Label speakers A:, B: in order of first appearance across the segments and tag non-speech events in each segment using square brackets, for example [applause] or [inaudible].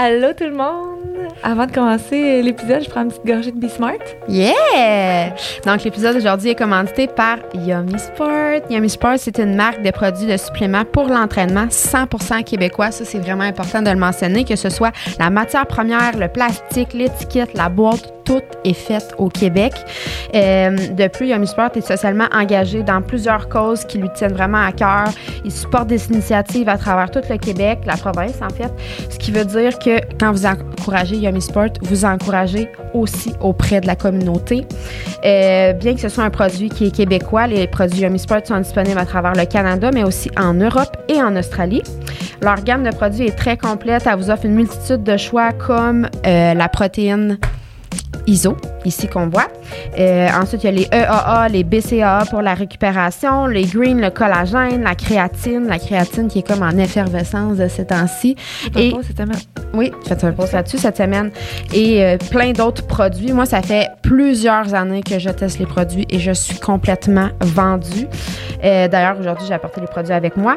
A: Allô tout le monde! Avant de commencer l'épisode, je prends une petite gorgée de Be Smart.
B: Yeah! Donc, l'épisode d'aujourd'hui est commandité par Yummy Sport. Yummy Sport, c'est une marque de produits de suppléments pour l'entraînement 100% québécois. Ça, c'est vraiment important de le mentionner, que ce soit la matière première, le plastique, l'étiquette, la boîte, tout est fait au Québec. Euh, de plus, Yummy Sport est socialement engagé dans plusieurs causes qui lui tiennent vraiment à cœur. Il supporte des initiatives à travers tout le Québec, la province en fait, ce qui veut dire que quand vous encouragez Yummy Sport, vous encouragez aussi auprès de la communauté. Euh, bien que ce soit un produit qui est québécois, les produits Yummy Sport sont disponibles à travers le Canada, mais aussi en Europe et en Australie. Leur gamme de produits est très complète. Elle vous offre une multitude de choix comme euh, la protéine ISO, ici qu'on voit. Euh, ensuite, il y a les EAA, les BCAA pour la récupération, les green, le collagène, la créatine, la créatine qui est comme en effervescence de ces temps-ci.
A: Et cette semaine.
B: Oui, faites un post là-dessus cette semaine. Et euh, plein d'autres produits. Moi, ça fait plusieurs années que je teste les produits et je suis complètement vendue. Euh, D'ailleurs, aujourd'hui, j'ai apporté les produits avec moi.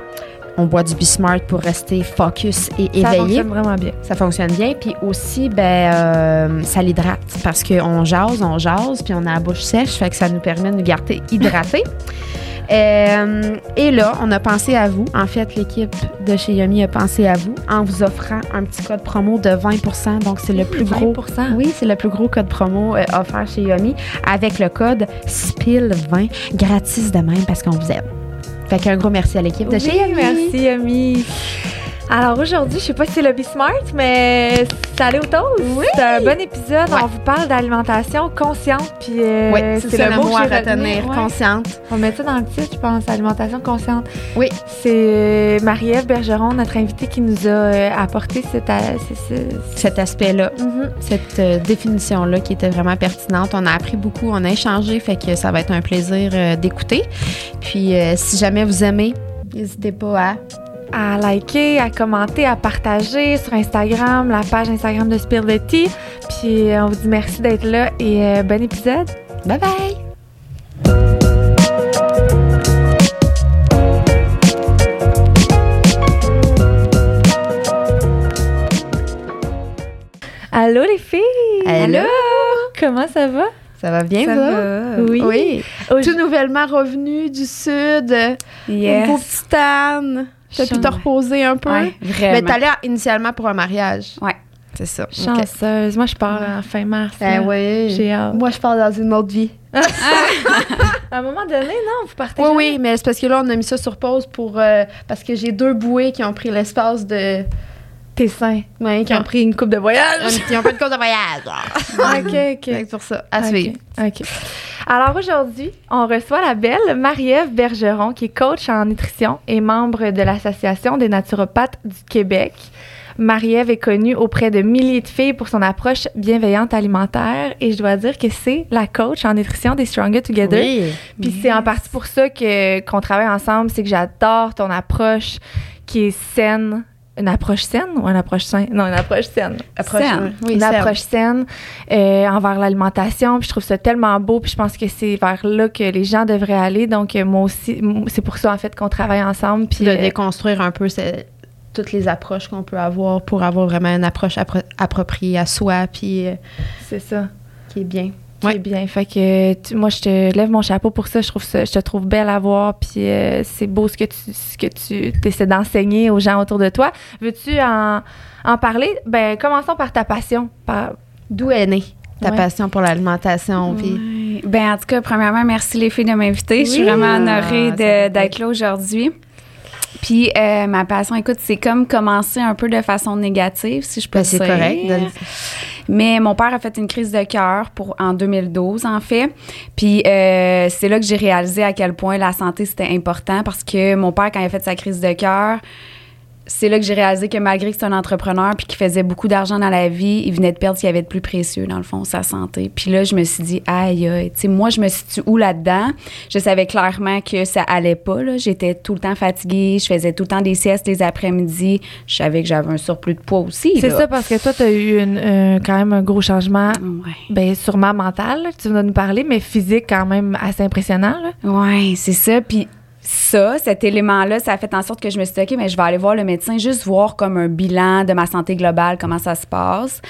B: On boit du Bismart pour rester focus et éveillé. Ça
A: fonctionne vraiment bien.
B: Ça fonctionne bien. Puis aussi, ben, euh, ça l'hydrate parce qu'on jase, on jase, puis on a la bouche sèche, fait que ça nous permet de nous garder hydratés. [laughs] Euh, et là, on a pensé à vous. En fait, l'équipe de chez Yummy a pensé à vous en vous offrant un petit code promo de 20% Donc, c'est le plus
A: 20%.
B: gros. Oui, c'est le plus gros code promo euh, offert chez Yummy avec le code SPIL20 gratis de même parce qu'on vous aime. Fait qu'un gros merci à l'équipe de
A: oui,
B: chez Yummy.
A: Merci, Yummy. Alors aujourd'hui, je sais pas si c'est le Be Smart, mais ça allait au toast.
B: Oui.
A: C'est un bon épisode.
B: Ouais.
A: On vous parle d'alimentation consciente. Puis euh,
B: oui, c'est ça le mot à
A: que j'ai retenu.
B: retenir,
A: Ouais.
B: consciente.
A: On met ça dans le titre, je pense, alimentation consciente.
B: Oui.
A: C'est euh, Marie-Ève Bergeron, notre invitée, qui nous a euh, apporté
B: Cet aspect-là.
A: Mhm.
B: cette euh, définition-là qui était vraiment pertinente. On a appris beaucoup, on a échangé, fait que ça va être un plaisir euh, d'écouter. Puis, si jamais vous aimez, n'hésitez pas à.
A: À liker, à commenter, à partager sur Instagram, la page Instagram de Spill the Tea. Puis euh, on vous dit merci d'être là et euh, bon épisode.
B: Bye bye!
A: Allô les filles!
B: Allô?
A: Comment ça va?
B: Ça va bien,
A: Ça va, oui.
B: Tout nouvellement revenu du Sud.
C: Yes.
B: Tan. T'as pu te reposer un peu?
C: Ouais,
B: Mais
C: vraiment.
B: t'allais initialement pour un mariage.
C: Ouais.
B: C'est ça.
A: Chanceuse. Moi, je pars en fin mars.
B: Ben
A: là.
B: oui.
A: J'ai hâte.
B: Moi, je pars dans une autre vie. [laughs]
A: À un moment donné, non, vous partez.
B: Oui,
A: jamais?
B: oui, mais c'est parce que là, on a mis ça sur pause pour. euh, parce que j'ai deux bouées qui ont pris l'espace de.
A: Tes seins.
B: Ouais,
A: Qui ont pris une coupe de voyage.
B: Ils ont fait une course de voyage. [laughs]
A: ok,
B: Fait
A: ok.
B: que C'est pour ça. À
A: Ok,
B: suivre.
A: OK. Alors aujourd'hui, on reçoit la belle Marie-Ève Bergeron, qui est coach en nutrition et membre de l'Association des naturopathes du Québec. Marie-Ève est connue auprès de milliers de filles pour son approche bienveillante alimentaire et je dois dire que c'est la coach en nutrition des Stronger Together.
B: Oui.
A: Puis c'est en partie pour ça que qu'on travaille ensemble, c'est que j'adore ton approche qui est saine. Une approche saine ou une approche saine? Non, une approche saine
B: Approche.
C: Saine.
B: Oui,
A: une
B: saine.
A: approche saine euh, envers l'alimentation. Puis je trouve ça tellement beau. Puis je pense que c'est vers là que les gens devraient aller. Donc euh, moi aussi, c'est pour ça en fait qu'on travaille ensemble. Puis
B: de
A: euh,
B: déconstruire un peu ce- toutes les approches qu'on peut avoir pour avoir vraiment une approche appro- appropriée à soi, puis euh,
A: c'est ça.
B: qui est bien. Ouais.
A: bien. Fait que tu- moi je te lève mon chapeau pour ça. Je trouve ça, je te trouve belle à voir. Puis euh, c'est beau ce que tu ce que tu essaies d'enseigner aux gens autour de toi. Veux-tu en, en parler? Ben commençons par ta passion. Par,
B: D'où est née ta
A: Ouais.
B: passion pour l'alimentation? puis-
C: Ouais. Ben, en tout cas, premièrement, merci les filles de m'inviter. Je suis vraiment
B: Ah,
C: honorée
B: fait
C: d'être là aujourd'hui. Puis, euh, ma passion, écoute, c'est comme commencer un peu de façon négative, si je peux
B: Ben, c'est correct. de-
C: Mais mon père a fait une crise de cœur pour en 2012 en fait. Puis euh, c'est là que j'ai réalisé à quel point la santé c'était important parce que mon père quand il a fait sa crise de cœur, c'est là que j'ai réalisé que malgré que c'est un entrepreneur puis qu'il faisait beaucoup d'argent dans la vie, il venait de perdre ce qu'il y avait de plus précieux dans le fond, sa santé. Puis là, je me suis dit aïe aïe, tu sais moi je me situe où là-dedans? Je savais clairement que ça allait pas là, j'étais tout le temps fatiguée, je faisais tout le temps des siestes les après-midi, je savais que j'avais un surplus de poids aussi.
A: c'est ça parce que toi tu as eu une, euh, quand même un gros changement.
C: Ouais.
A: Ben, sûrement mental, là, que tu vas nous parler, mais physique quand même assez impressionnant. Là.
C: Ouais, c'est ça. Puis ça, cet élément-là, ça a fait en sorte que je me suis dit, OK, mais je vais aller voir le médecin, juste voir comme un bilan de ma santé globale, comment ça se passe.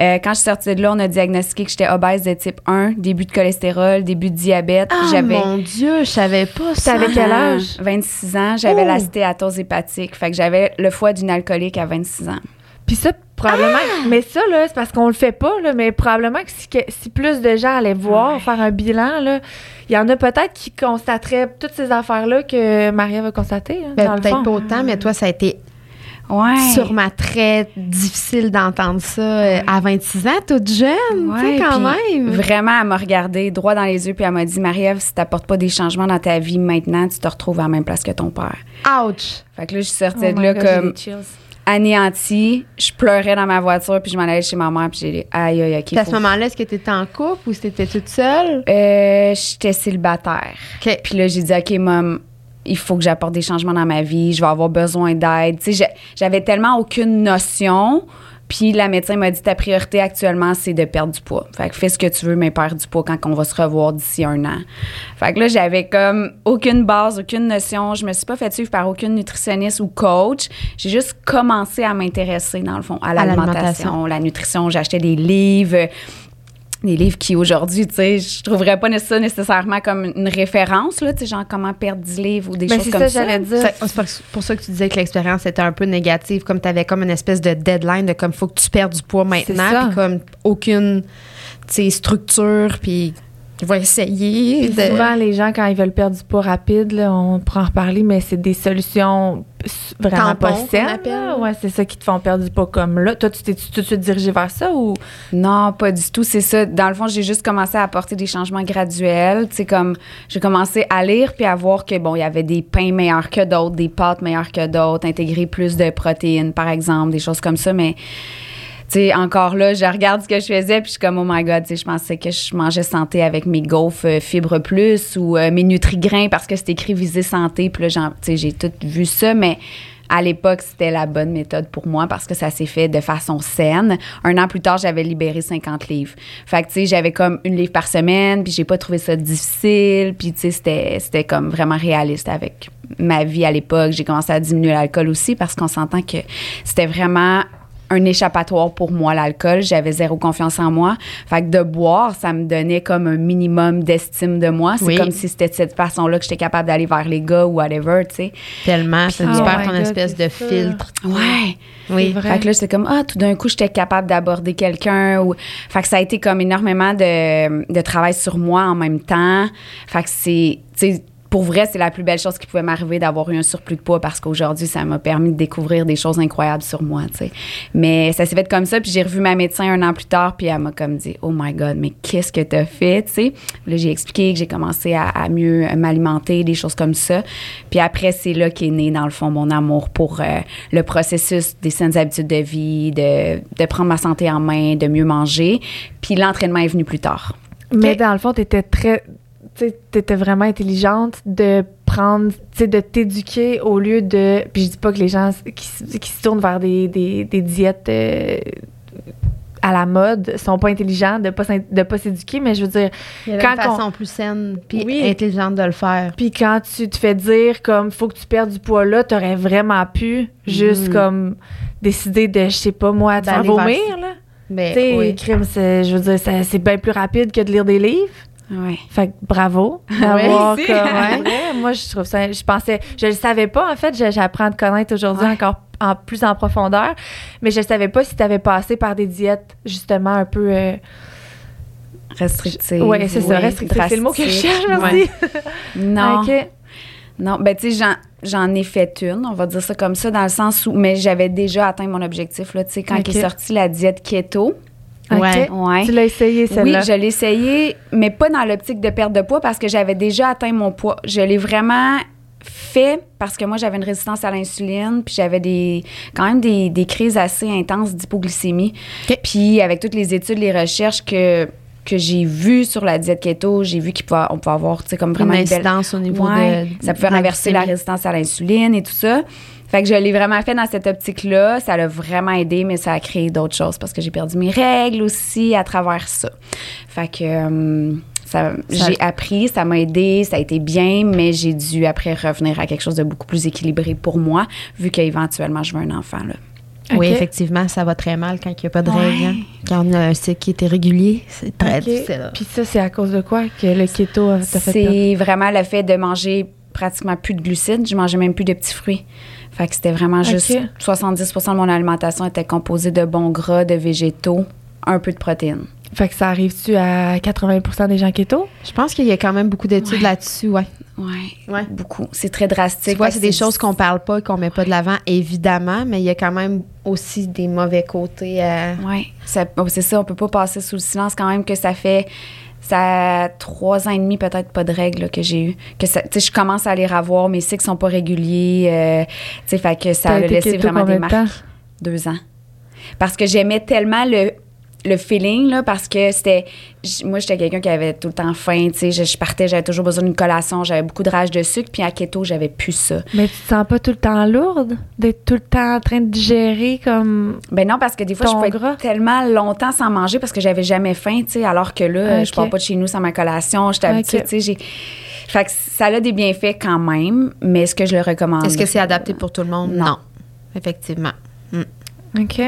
C: Euh, quand je suis sortie de là, on a diagnostiqué que j'étais obèse de type 1, début de cholestérol, début de diabète.
B: Ah,
C: j'avais
B: mon Dieu, je savais pas ça.
A: T'avais quel âge?
C: 26 ans, j'avais
B: Oh.
C: la stéatose hépatique. Fait que j'avais le foie d'une alcoolique à 26 ans.
A: Puis ça, probablement.
B: Ah!
A: Mais ça, là, c'est parce qu'on le fait pas, là, mais probablement que si, que- si plus de gens allaient voir, faire un bilan, là, il y en a peut-être qui constateraient toutes ces affaires-là que Maria va constater. hein,
B: Ben, Peut-être
A: fond.
B: pas autant, mais toi, ça a été
C: Ouais.
B: sûrement très difficile d'entendre ça euh, à 26 ans, toute jeune, tu sais,
C: Ouais,
B: quand même.
C: Vraiment, elle m'a regardé droit dans les yeux, puis elle m'a dit Marie-Ève, si t'apportes pas des changements dans ta vie maintenant, tu te retrouves à la même place que ton père.
B: Ouch!
C: Fait que là, je suis sortie
A: Oh
C: de là
A: God, j'ai
C: comme. Anéantie. Je pleurais dans ma voiture, puis je m'en allais chez ma mère, puis j'ai dit aïe, aïe, ok.
B: À ce moment-là, est-ce que tu étais en couple ou c'était toute seule?
C: Euh, J'étais célibataire. Puis là, j'ai dit, OK, maman, il faut que j'apporte des changements dans ma vie, je vais avoir besoin d'aide. Tu sais, j'avais tellement aucune notion. Puis la médecin m'a dit, ta priorité actuellement, c'est de perdre du poids. Fait que fais ce que tu veux, mais perds du poids quand on va se revoir d'ici un an. Fait que là, j'avais comme aucune base, aucune notion. Je me suis pas fait suivre par aucune nutritionniste ou coach. J'ai juste commencé à m'intéresser, dans le fond, à
B: l'alimentation.
C: l'alimentation, la nutrition. J'achetais des livres des livres qui aujourd'hui, tu sais, je trouverais pas ça nécessairement comme une référence, là, tu sais, genre comment perdre 10 livres ou des
A: Ben,
C: choses comme
A: ça,
C: ça.
A: j'allais dire.
B: Ça- C'est pour ça que tu disais que l'expérience était un peu négative, comme tu avais comme une espèce de deadline de comme faut que tu perdes du poids maintenant, puis comme aucune tu sais, structure, puis vais essayer. De-
A: souvent, les gens, quand ils veulent perdre du poids rapide, là, on pourra en reparler, mais c'est des solutions vraiment
B: Tampons,
A: pas saines. Ouais, c'est ça qui te font perdre du poids comme là. Toi, tu t'es tout de suite dirigé vers ça ou?
C: Non, pas du tout, c'est ça. Dans le fond, j'ai juste commencé à apporter des changements graduels, tu sais, comme j'ai commencé à lire puis à voir que, bon, il y avait des pains meilleurs que d'autres, des pâtes meilleures que d'autres, intégrer plus de protéines, par exemple, des choses comme ça, mais... Sais, encore là, je regarde ce que je faisais, puis je suis comme, oh my God, tu je pensais que je mangeais santé avec mes gaufres euh, fibres plus ou euh, mes Nutri-Grains parce que c'était écrit visée santé. Puis là, tu sais, j'ai tout vu ça, mais à l'époque, c'était la bonne méthode pour moi parce que ça s'est fait de façon saine. Un an plus tard, j'avais libéré 50 livres. Fait que, tu j'avais comme une livre par semaine, puis j'ai pas trouvé ça difficile, puis, tu c'était, c'était comme vraiment réaliste avec ma vie à l'époque. J'ai commencé à diminuer l'alcool aussi parce qu'on s'entend que c'était vraiment un échappatoire pour moi, l'alcool. J'avais zéro confiance en moi. Fait que de boire, ça me donnait comme un minimum d'estime de moi. C'est
B: Oui.
C: comme si c'était de cette façon-là que j'étais capable d'aller vers les gars ou whatever, tu sais.
B: Tellement, ça
A: Oh my
B: ton
A: God,
B: espèce
A: c'est
B: de
A: ça.
B: filtre.
C: Ouais.
B: Oui.
A: vrai.
C: Fait que là, j'étais comme, ah, tout d'un coup, j'étais capable d'aborder quelqu'un. Ou... Fait que ça a été comme énormément de, de travail sur moi en même temps. Fait que c'est, tu sais, pour vrai, c'est la plus belle chose qui pouvait m'arriver d'avoir eu un surplus de poids parce qu'aujourd'hui, ça m'a permis de découvrir des choses incroyables sur moi, tu sais. Mais ça s'est fait comme ça, puis j'ai revu ma médecin un an plus tard, puis elle m'a comme dit, oh my God, mais qu'est-ce que t'as fait, tu sais. Là, j'ai expliqué que j'ai commencé à, à mieux m'alimenter, des choses comme ça. Puis après, c'est là qu'est né, dans le fond, mon amour pour euh, le processus des saines habitudes de vie, de, de prendre ma santé en main, de mieux manger. Puis l'entraînement est venu plus tard.
A: Mais dans le fond, tu étais très. Tu sais, t'étais vraiment intelligente de prendre, tu sais, de t'éduquer au lieu de. Puis je dis pas que les gens qui, qui se tournent vers des, des, des diètes euh, à la mode sont pas intelligents de pas de pas s'éduquer, mais je veux dire,
B: Il y a
A: Quand
B: une façon plus saine puis
A: Oui.
B: intelligente de le faire.
A: puis quand tu te fais dire comme faut que tu perdes du poids là, t'aurais vraiment pu juste
B: Mhm.
A: comme décider de, je sais pas moi, de
B: vers-
A: vomir là.
B: Mais
A: Tu sais,
B: oui.
A: crime, c'est- je veux dire, c'est bien plus rapide que de lire des livres.
C: Ouais.
A: Fait que bravo [laughs] comme
B: Ouais.
A: ouais, moi je trouve ça je pensais je le savais pas en fait j'apprends à te connaître aujourd'hui
C: Ouais.
A: encore en plus en profondeur mais je savais pas si tu avais passé par des diètes justement un peu euh,
C: Restrictive.
A: ouais c'est ça
C: oui,
A: restrictif c'est le mot que je cherche merci
C: Non.
A: OK.
C: Non, ben tu sais, j'en, ai fait une, on va dire ça comme ça, dans le sens où, mais j'avais déjà atteint mon objectif, là, tu sais, quand
A: Ok.
C: est sortie la diète keto.
A: OK.
B: Ouais.
C: Ouais.
A: tu l'as essayé
C: Oui,
A: celle-là
C: je l'ai essayé, mais pas dans l'optique de perte de poids parce que j'avais déjà atteint mon poids. Je l'ai vraiment fait parce que moi, j'avais une résistance à l'insuline, puis j'avais des quand même des, des crises assez intenses d'hypoglycémie.
B: OK.
C: Puis avec toutes les études, les recherches que que j'ai vues sur la diète keto, j'ai vu qu'on pouvait, avoir, tu sais, comme vraiment
B: une
C: une belle
B: au niveau
C: Ouais,
B: de.
C: ça pouvait
B: de
C: renverser la résistance à l'insuline et tout ça. Fait que je l'ai vraiment fait dans cette optique-là. Ça l'a vraiment aidé, mais ça a créé d'autres choses parce que j'ai perdu mes règles aussi à travers ça. Fait que, euh, Ça, j'ai appris, ça m'a aidé, ça a été bien, mais j'ai dû après revenir à quelque chose de beaucoup plus équilibré pour moi, vu qu'éventuellement je veux un enfant. Là.
B: Oui, effectivement, ça va très mal quand il n'y a pas de
C: Ouais.
B: règles. hein. Quand on a un cycle qui était régulier, c'est très
A: Ok.
B: difficile.
A: Puis ça, c'est à cause de quoi que le keto a- t'a fait?
C: C'est vraiment le fait de manger pratiquement plus de glucides. Je mangeais même plus de petits fruits. Fait que c'était vraiment juste
A: Ok.
C: 70% de mon alimentation était composée de bons gras, de végétaux, un peu de protéines.
A: Fait que ça arrive-tu à 80% des gens keto?
B: Je pense qu'il y a quand même beaucoup d'études
C: Ouais.
B: là-dessus, ouais.
C: Ouais.
B: Ouais.
C: Beaucoup. C'est très drastique.
B: Tu vois, c'est des choses qu'on parle pas, qu'on met pas de l'avant, évidemment, mais il y a quand même aussi des mauvais côtés. euh,
C: Oui, c'est ça. On peut pas passer sous le silence quand même que ça fait ça a trois ans et demi peut-être pas de règles là, que j'ai eu. Que ça- tu sais, je commence à les revoir, mes cycles sont pas réguliers. euh, tu sais, fait que ça a laissé vraiment des marques. Deux ans. Parce que j'aimais tellement le le feeling là parce que c'était moi j'étais quelqu'un qui avait tout le temps faim tu sais je, je partais j'avais toujours besoin d'une collation j'avais beaucoup de rage de sucre puis à keto j'avais plus ça
A: Mais tu te sens pas tout le temps lourde d'être tout le temps en train de digérer comme.
C: Ben non, parce que des fois, je être
A: gras?
C: tellement longtemps sans manger parce que j'avais jamais faim, tu sais, alors que là,
A: Ok.
C: je pars pas de chez nous sans ma collation, j'étais habituée, tu sais, j'ai... Fait que ça a des bienfaits quand même, mais est-ce que je le recommande?
B: Est-ce que c'est adapté pour tout le monde?
C: Non.
B: Effectivement.
A: OK.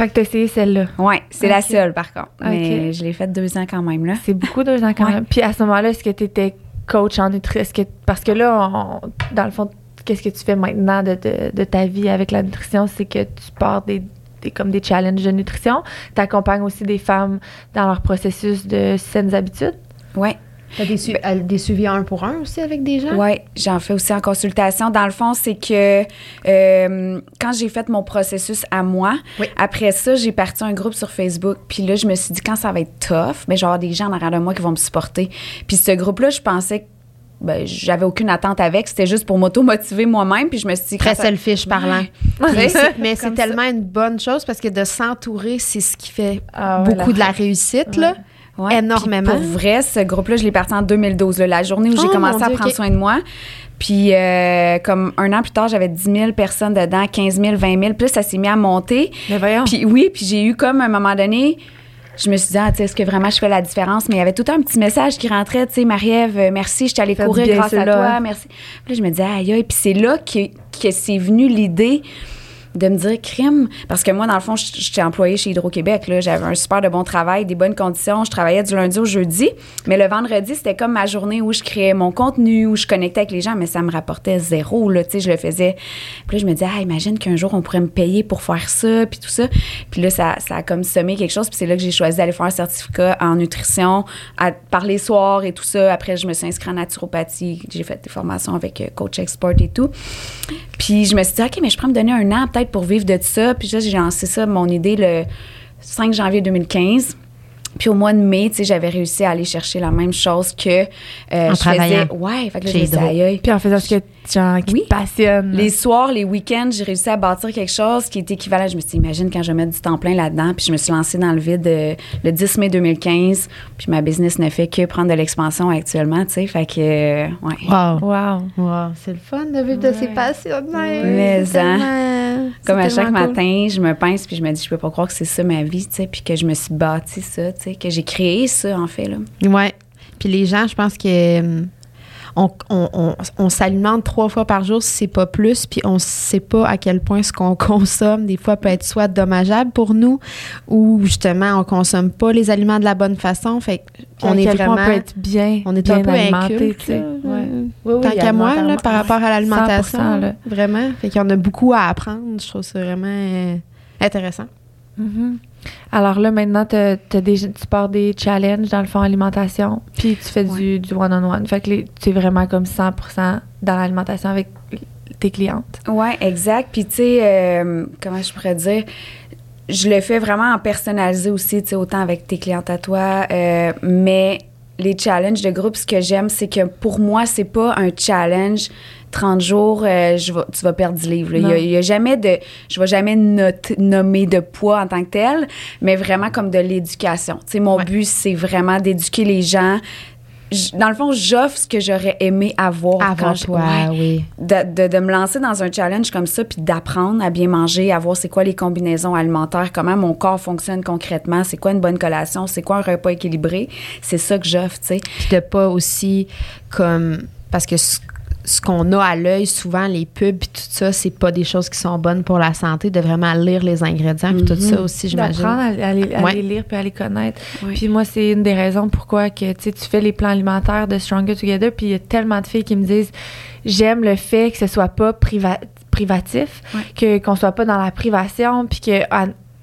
A: Fait que t'as essayé celle-là.
C: Oui, c'est la seule, par contre. Mais je l'ai faite deux ans quand même, là.
A: C'est beaucoup deux ans quand
C: Ouais.
A: même. Puis à ce moment-là, est-ce que tu étais coach en nutrition? Que- Parce que là, on- dans le fond, qu'est-ce que tu fais maintenant de, de- de ta vie avec la nutrition? C'est que tu pars des, des- comme des challenges de nutrition. Tu accompagnes aussi des femmes dans leur processus de saines habitudes?
C: Oui.
B: T'as des, su- euh, des suivis un pour un aussi avec des gens?
C: Oui, j'en fais aussi en consultation. Dans le fond, c'est que euh, quand j'ai fait mon processus à moi,
B: Oui.
C: après ça, j'ai parti un groupe sur Facebook. Puis là, je me suis dit, quand ça va être tough, mais genre des gens en arrière de moi qui vont me supporter. Puis ce groupe-là, je pensais que ben, j'avais aucune attente avec. C'était juste pour m'auto-motiver moi-même. Puis je me suis dit,
B: Très
C: ça-
B: selfish parlant. [laughs] Mais c'est-
C: ça.
B: tellement une bonne chose parce que de s'entourer, c'est ce qui fait
A: Ah
B: beaucoup de la réussite, là.
C: Ouais,
B: Énormément.
C: Pour vrai, ce groupe-là, je l'ai parti en 2012, là, la journée où j'ai
B: Oh,
C: commencé à
B: Dieu,
C: prendre soin de moi. Puis, euh, comme un an plus tard, j'avais 10 000 personnes dedans, 15 000, 20 000. Puis là, ça s'est mis à monter.
A: Mais voyons.
C: Puis oui, puis j'ai eu comme à un moment donné, je me suis dit, ah, est-ce que vraiment je fais la différence? Mais il y avait tout un petit message qui rentrait, tu sais, Marie-Ève, euh, merci, je suis allée
A: Fait
C: courir grâce à
A: ceux-là,
C: toi, merci. Puis là, je me disais, aïe, aïe. Puis c'est là que, que c'est venu l'idée de me dire crime. Parce que moi dans le fond j'étais employée chez Hydro-Québec j'avais un super de bon travail des bonnes conditions. Je travaillais du lundi au jeudi. Mais le vendredi c'était comme ma journée où je créais mon contenu où je connectais avec les gens. Mais ça me rapportait zéro là. Je le faisais. Puis là je me disais ah imagine qu'un jour on pourrait me payer pour faire ça puis tout ça. Puis là ça, ça a comme semé quelque chose. Puis c'est là que j'ai choisi d'aller faire un certificat en nutrition à, par les soirs et tout ça. Après je me suis inscrite en naturopathie. J'ai fait des formations avec euh, coach export et tout. Puis je me suis dit, OK, mais je pourrais me donner un an pour vivre de ça. Puis là, j'ai lancé ça, mon idée, le 5 janvier 2015. Puis au mois de mai, tu sais, j'avais réussi à aller chercher la même chose que euh,
B: En
C: je
B: travaillant
C: faisais. Ouais, fait que là, je.
A: Puis en faisant ce que qui
C: Oui.
A: te passionne.
C: Les soirs, les week-ends, j'ai réussi à bâtir quelque chose qui est équivalent. Je me suis dit, imagine quand je vais mettre du temps plein là-dedans. Puis je me suis lancée dans le vide euh, le 10 mai 2015. Puis ma business ne fait que prendre de l'expansion actuellement, tu sais. Fait que, euh, ouais.
B: Wow.
A: Wow.
B: Wow. C'est le fun de vivre de ses passions.
C: Mais, hein. Comme à chaque
B: cool.
C: matin, je me pince puis je me dis, je peux pas croire que c'est ça ma vie, tu sais, puis que je me suis bâti ça, tu sais, que j'ai créé ça, en fait, là.
B: Ouais. Puis les gens, je pense que hum, on, on, on, on s'alimente trois fois par jour, si c'est pas plus, puis on sait pas à quel point ce qu'on [laughs] consomme, des fois, peut être soit dommageable pour nous, ou justement, on consomme pas les aliments de la bonne façon. Fait
A: On
B: on est vraiment.
A: on peut être bien,
B: on est
A: bien
B: un peu
A: alimenté,
B: inculte,
A: tu sais.
B: là.
A: Ouais. Oui, oui,
B: Tant qu'à moi, là, par rapport à l'alimentation.
A: 100%, là.
B: Vraiment. Fait qu'il y en a beaucoup à apprendre. Je trouve ça vraiment euh, intéressant.
A: Mhm. Alors là, maintenant, t'as- t'as des, tu pars des challenges dans le fond alimentation, puis tu fais du, du one-on-one. Fait que tu es vraiment comme 100% dans l'alimentation avec tes clientes.
C: Ouais, exact. Puis, tu sais, euh, comment je pourrais dire, je le fais vraiment en personnalisé aussi, tu sais, autant avec tes clientes à toi, euh, mais les challenges de groupe, ce que j'aime, c'est que pour moi, c'est pas un challenge 30 jours, euh, je tu vas perdre 10 livres. Il y y, a jamais de, je vais jamais note- nommer de poids en tant que tel, mais vraiment comme de l'éducation. Tu sais, mon
B: Ouais.
C: but, c'est vraiment d'éduquer les gens dans le fond, j'offre ce que j'aurais aimé avoir
B: Avant
C: quand je-
B: toi,
C: ouais.
B: oui.
C: de, de, de me lancer dans un challenge comme ça, puis d'apprendre à bien manger, à voir c'est quoi les combinaisons alimentaires, comment mon corps fonctionne concrètement, c'est quoi une bonne collation, c'est quoi un repas équilibré, c'est ça que j'offre, tu sais.
B: Puis de pas aussi comme parce que ce, ce qu'on a à l'œil souvent les pubs puis tout ça c'est pas des choses qui sont bonnes pour la santé de vraiment lire les ingrédients puis tout ça aussi j'imagine
A: D'apprendre à, à les, à
B: Ouais.
A: les lire puis à les connaître.
C: Oui.
A: Puis moi, c'est une des raisons pourquoi que, tu sais, tu fais les plans alimentaires de Stronger Together. Puis il y a tellement de filles qui me disent j'aime le fait que ce soit pas priva- privatif,
C: Ouais.
A: que qu'on soit pas dans la privation, puis que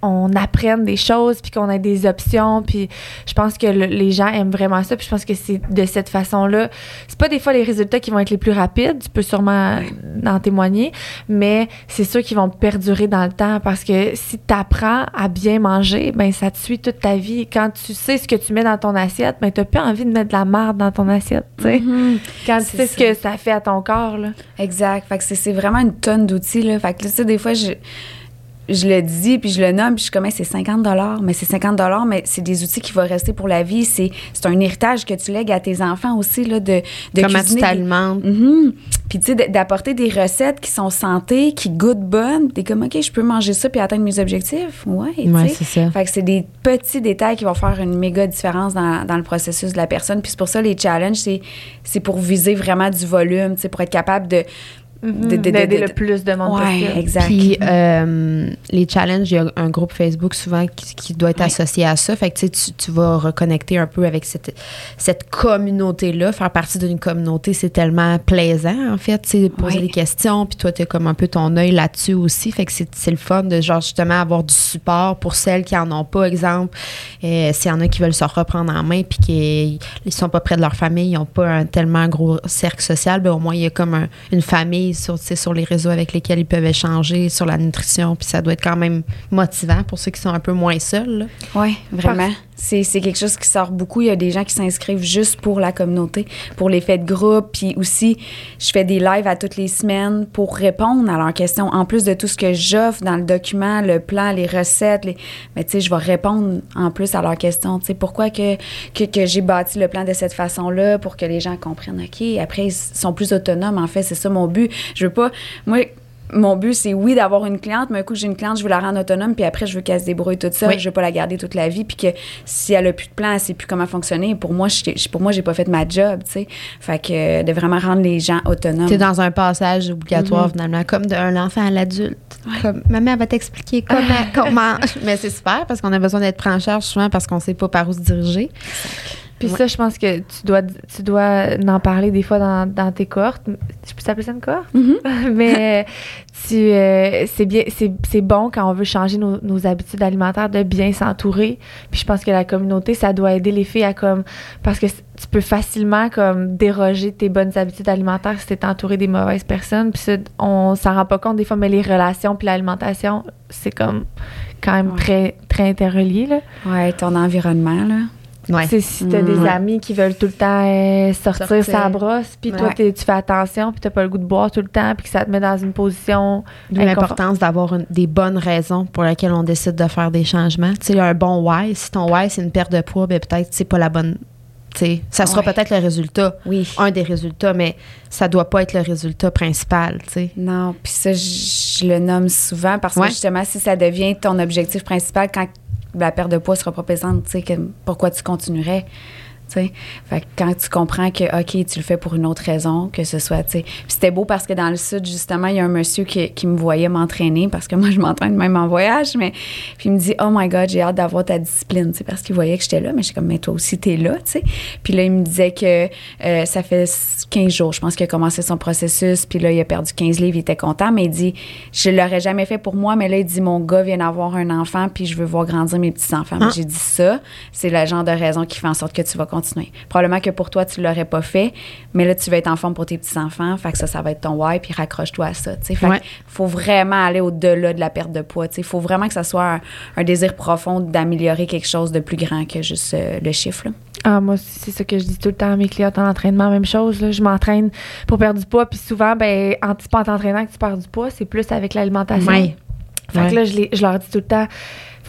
A: on apprenne des choses, puis qu'on ait des options. Puis je pense que le- les gens aiment vraiment ça. Puis je pense que c'est de cette façon-là. C'est pas des fois les résultats qui vont être les plus rapides. Tu peux sûrement en témoigner, mais c'est sûr qu'ils vont perdurer dans le temps parce que si tu apprends à bien manger, ben ça te suit toute ta vie. Quand tu sais ce que tu mets dans ton assiette, ben t'as plus envie de mettre de la merde dans ton assiette. tu sais. Quand tu sais ce que ça fait à ton corps. Là.
C: Exact. Fait que c'est- c'est vraiment une tonne d'outils, là. Fait que là, tu sais, des fois, je, je le dis, puis je le nomme, puis je suis comme, Hey, c'est 50 mais c'est 50 mais c'est des outils qui vont rester pour la vie. C'est c'est un héritage que tu lègues à tes enfants aussi, là, de, de
B: comment tu
C: cuisiner des-
B: t'alimentes
C: Mhm. Puis, tu sais, d'apporter des recettes qui sont santé, qui goûtent bonnes. T'es comme, OK, je peux manger ça puis atteindre mes objectifs? Ouais, tu
B: Ouais, c'est ça.
C: Fait que c'est des petits détails qui vont faire une méga différence dans, dans le processus de la personne. Puis c'est pour ça, les challenges, c'est, c'est pour viser vraiment du volume, tu sais, pour être capable de. De- de- de-
A: D'aider
C: de-
A: le plus de monde
C: Ouais,
A: possible.
C: exact.
B: Puis euh, les challenges, il y a un groupe Facebook souvent qui, qui doit être
C: Ouais.
B: associé à ça. Fait que tu, sais, tu, vas reconnecter un peu avec cette, cette communauté-là. Faire partie d'une communauté, c'est tellement plaisant, en fait. Tu sais, poser
C: Ouais.
B: des questions, puis toi, tu as comme un peu ton œil là-dessus aussi. Fait que c'est c'est le fun de, genre, justement, avoir du support pour celles qui en ont pas, exemple. Euh, S'il y en a qui veulent se reprendre en main, puis qui ils sont pas près de leur famille, ils n'ont pas un tellement gros cercle social, ben, au moins, il y a comme un- une famille sur, les réseaux avec lesquels ils peuvent échanger sur la nutrition. Puis ça doit être quand même motivant pour ceux qui sont un peu moins seuls.
C: Oui, vraiment. C'est, quelque chose qui sort beaucoup. Il y a des gens qui s'inscrivent juste pour la communauté, pour l'effet de groupe. Puis aussi, je fais des lives à toutes les semaines pour répondre à leurs questions. En plus de tout ce que j'offre dans le document, le plan, les recettes, les... mais tu sais, je vais répondre en plus à leurs questions. Tu sais, pourquoi que, que, que j'ai bâti le plan de cette façon-là pour que les gens comprennent, OK, après, ils sont plus autonomes. En fait, c'est ça mon but. Je veux pas... Moi, mon but, c'est oui d'avoir une cliente, mais un coup j'ai une cliente, je veux la rendre autonome, puis après, je veux qu'elle se débrouille toute seule.
B: Oui.
C: Je veux pas la garder toute la vie, puis que si elle a plus de plan, elle sait plus comment fonctionner. Pour moi, je, pour moi, j'ai pas fait ma job, tu sais. Fait que euh, de vraiment rendre les gens autonomes.
B: Tu es dans un passage obligatoire,
C: Mhm.
B: finalement, comme d'un enfant à l'adulte. Comme maman elle va t'expliquer comment. [laughs] comment. Mais c'est super parce qu'on a besoin d'être pris en charge souvent parce qu'on sait pas par où se diriger.
A: Puis
B: Ouais.
A: ça, je pense que tu dois, tu dois en parler des fois dans, dans tes cohortes. Je peux t'appeler ça une cohorte?
C: Mhm. [laughs]
A: Mais [laughs] tu, euh, c'est bien, c'est, bon quand on veut changer nos, nos habitudes alimentaires de bien s'entourer. Puis je pense que la communauté, ça doit aider les filles à comme, parce que tu peux facilement comme déroger tes bonnes habitudes alimentaires si t'es entouré des mauvaises personnes. Puis ça, on s'en rend pas compte des fois, mais les relations puis l'alimentation, c'est comme quand même
C: Ouais.
A: très, très interrelié, là.
C: Ouais, ton environnement, là.
B: Ouais.
A: Si t'as des
B: Ouais.
A: amis qui veulent tout le temps euh, sortir,
B: Sortir.
A: sa brosse, puis toi,
C: Ouais.
A: tu fais attention, puis t'as pas le goût de boire tout le temps, puis que ça te met dans une position...
B: D'où l'importance d'avoir des bonnes raisons pour lesquelles on décide de faire des changements. Tu sais, un bon why, si ton why c'est une perte de poids, ben peut-être c'est pas la bonne. Tu sais, ça sera
C: Ouais.
B: peut-être le résultat,
C: Oui.
B: un des résultats, mais ça doit pas être le résultat principal. Tu sais.
C: Non, puis ça, je, je le nomme souvent parce que
B: Ouais.
C: justement, si ça devient ton objectif principal quand la perte de poids sera pas présente, tu sais, pourquoi tu continuerais? Fait que quand tu comprends que, OK, tu le fais pour une autre raison, que ce soit, tu sais. Puis c'était beau parce que dans le Sud, justement, il y a un monsieur qui, qui me voyait m'entraîner parce que moi, je m'entraîne même en voyage, mais puis il me dit, Oh my God, j'ai hâte d'avoir ta discipline, parce qu'il voyait que j'étais là, mais je suis comme, mais toi aussi, t'es là, tu sais. Puis là, il me disait que euh, ça fait 15 jours, je pense qu'il a commencé son processus, puis là, il a perdu 15 livres, il était content, mais il dit, je l'aurais jamais fait pour moi, mais là, il dit, mon gars vient d'avoir un enfant, puis je veux voir grandir mes petits-enfants.
B: Ah.
C: J'ai dit ça, c'est le genre de raison qui fait en sorte que tu vas continuer. Probablement que pour toi, tu l'aurais pas fait, mais là, tu vas être en forme pour tes petits-enfants, fait que ça, ça va être ton why, puis raccroche-toi à ça, tu sais. Fait
B: Ouais.
C: que faut vraiment aller au-delà de la perte de poids, sais. faut vraiment que ça soit un, un désir profond d'améliorer quelque chose de plus grand que juste euh, le chiffre, là.
A: Ah, moi, aussi, c'est ça que je dis tout le temps à mes clientes en entraînement, même chose. Là. Je m'entraîne pour perdre du poids, puis souvent, ben, en, en t'entraînant que tu perds du poids, c'est plus avec l'alimentation.
B: Ouais.
A: Fait
B: Ouais.
A: que là, je, je leur dis tout le temps,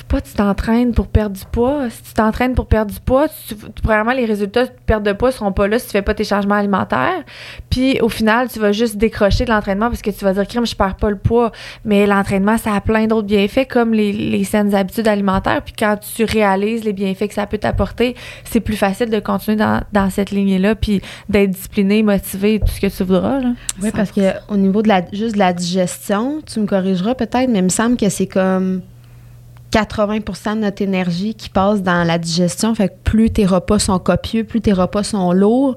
A: pas tu t'entraînes pour perdre du poids. Si tu t'entraînes pour perdre du poids, tu, probablement les résultats de perte de poids seront pas là si tu fais pas tes changements alimentaires. Puis au final, tu vas juste décrocher de l'entraînement parce que tu vas dire crime, je perds pas le poids. Mais l'entraînement, ça a plein d'autres bienfaits comme les, les saines habitudes alimentaires. Puis quand tu réalises les bienfaits que ça peut t'apporter, c'est plus facile de continuer dans, dans cette lignée-là puis d'être discipliné, motivé, tout ce que tu voudras. Là.
B: Oui, parce que au niveau de la juste de la digestion, tu me corrigeras peut-être, mais il me semble que c'est comme 80% de notre énergie qui passe dans la digestion. Fait que plus tes repas sont copieux, plus tes repas sont lourds,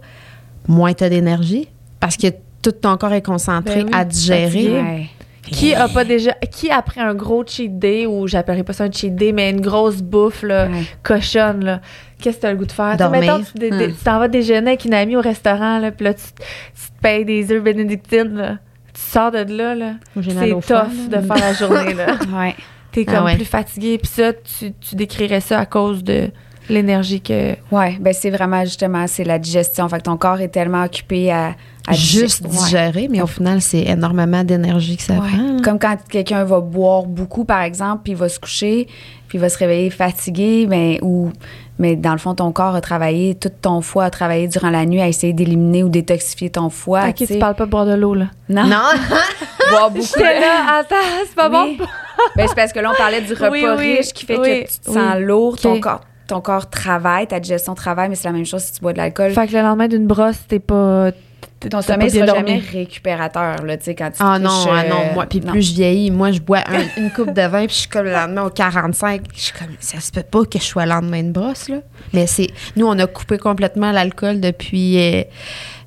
B: moins tu as d'énergie. Parce que tout ton corps est concentré
A: Ben oui,
B: à digérer.
C: Ouais.
A: Qui a pas déjà qui après un gros cheat day ou j'appellerais pas ça un cheat day mais une grosse bouffe là,
C: Ouais.
A: cochonne là. Qu'est-ce que tu as le goût de faire?
B: Dormir.
A: mettons, tu dé- dé-
C: Hum.
A: tu t'en vas déjeuner avec une amie au restaurant là, puis là tu, tu te payes des œufs bénédictines là. Tu sors de là là. C'est tough
B: là.
A: de faire la journée là. [laughs]
C: Ouais.
A: T'es
B: Ah
A: comme
B: ouais.
A: plus fatigué puis ça tu, tu décrirais ça à cause de l'énergie que
C: Ouais, ben c'est vraiment justement c'est la digestion. Fait que ton corps est tellement occupé à, à
B: Juste
C: digérer. Ouais.
B: mais au final, c'est énormément d'énergie que ça
C: Ouais.
B: prend. là.
C: Comme quand quelqu'un va boire beaucoup, par exemple, puis il va se coucher, puis il va se réveiller fatigué, mais, ou, mais dans le fond, ton corps a travaillé, tout ton foie a travaillé durant la nuit à essayer d'éliminer ou détoxifier ton foie.
A: OK,
C: tu sais.
A: tu parles pas de boire de l'eau là.
C: Non,
B: Non, [laughs]
C: boire beaucoup.
A: J'étais là, attends, c'est pas
C: Oui.
A: bon.
C: Ben, c'est parce que là, on parlait du repas
A: Oui, oui,
C: riche qui fait
A: oui,
C: que tu te sens lourd, ton, corps, ton corps travaille, ta digestion travaille, mais c'est la même chose si tu bois de l'alcool.
A: Fait que le lendemain d'une brosse, t'es pas
C: Ton sommeil sera jamais récupérateur, là, tu sais, quand tu
B: Ah non, ah non,
C: euh,
B: moi. Puis plus je vieillis, moi, je bois un- une coupe de vin, puis je suis comme le lendemain au 45. Je suis comme, ça se peut pas que je sois le lendemain de brosse, là. Mais c'est. Nous, on a coupé complètement l'alcool depuis euh,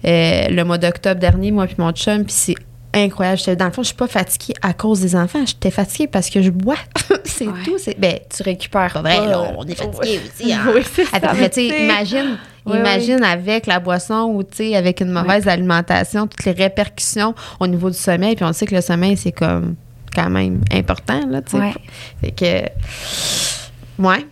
B: euh, le mois d'octobre dernier, moi, puis mon chum, puis c'est incroyable. Dans le fond, je suis pas fatiguée à cause des enfants. J'étais fatiguée parce que je bois. [laughs] c'est
C: Ouais.
B: tout. C'est, ben,
C: Tu récupères
B: pas vrai,
C: pas,
B: là,
C: euh,
B: on est fatigué aussi. hein. [laughs]
A: Oui, c'est ça.
B: Imagine,
A: Oui,
B: avec la boisson ou tu sais, avec une mauvaise alimentation, toutes les répercussions au niveau du sommeil. Puis on sait que le sommeil, c'est comme quand même important, là. Fait que, ouais,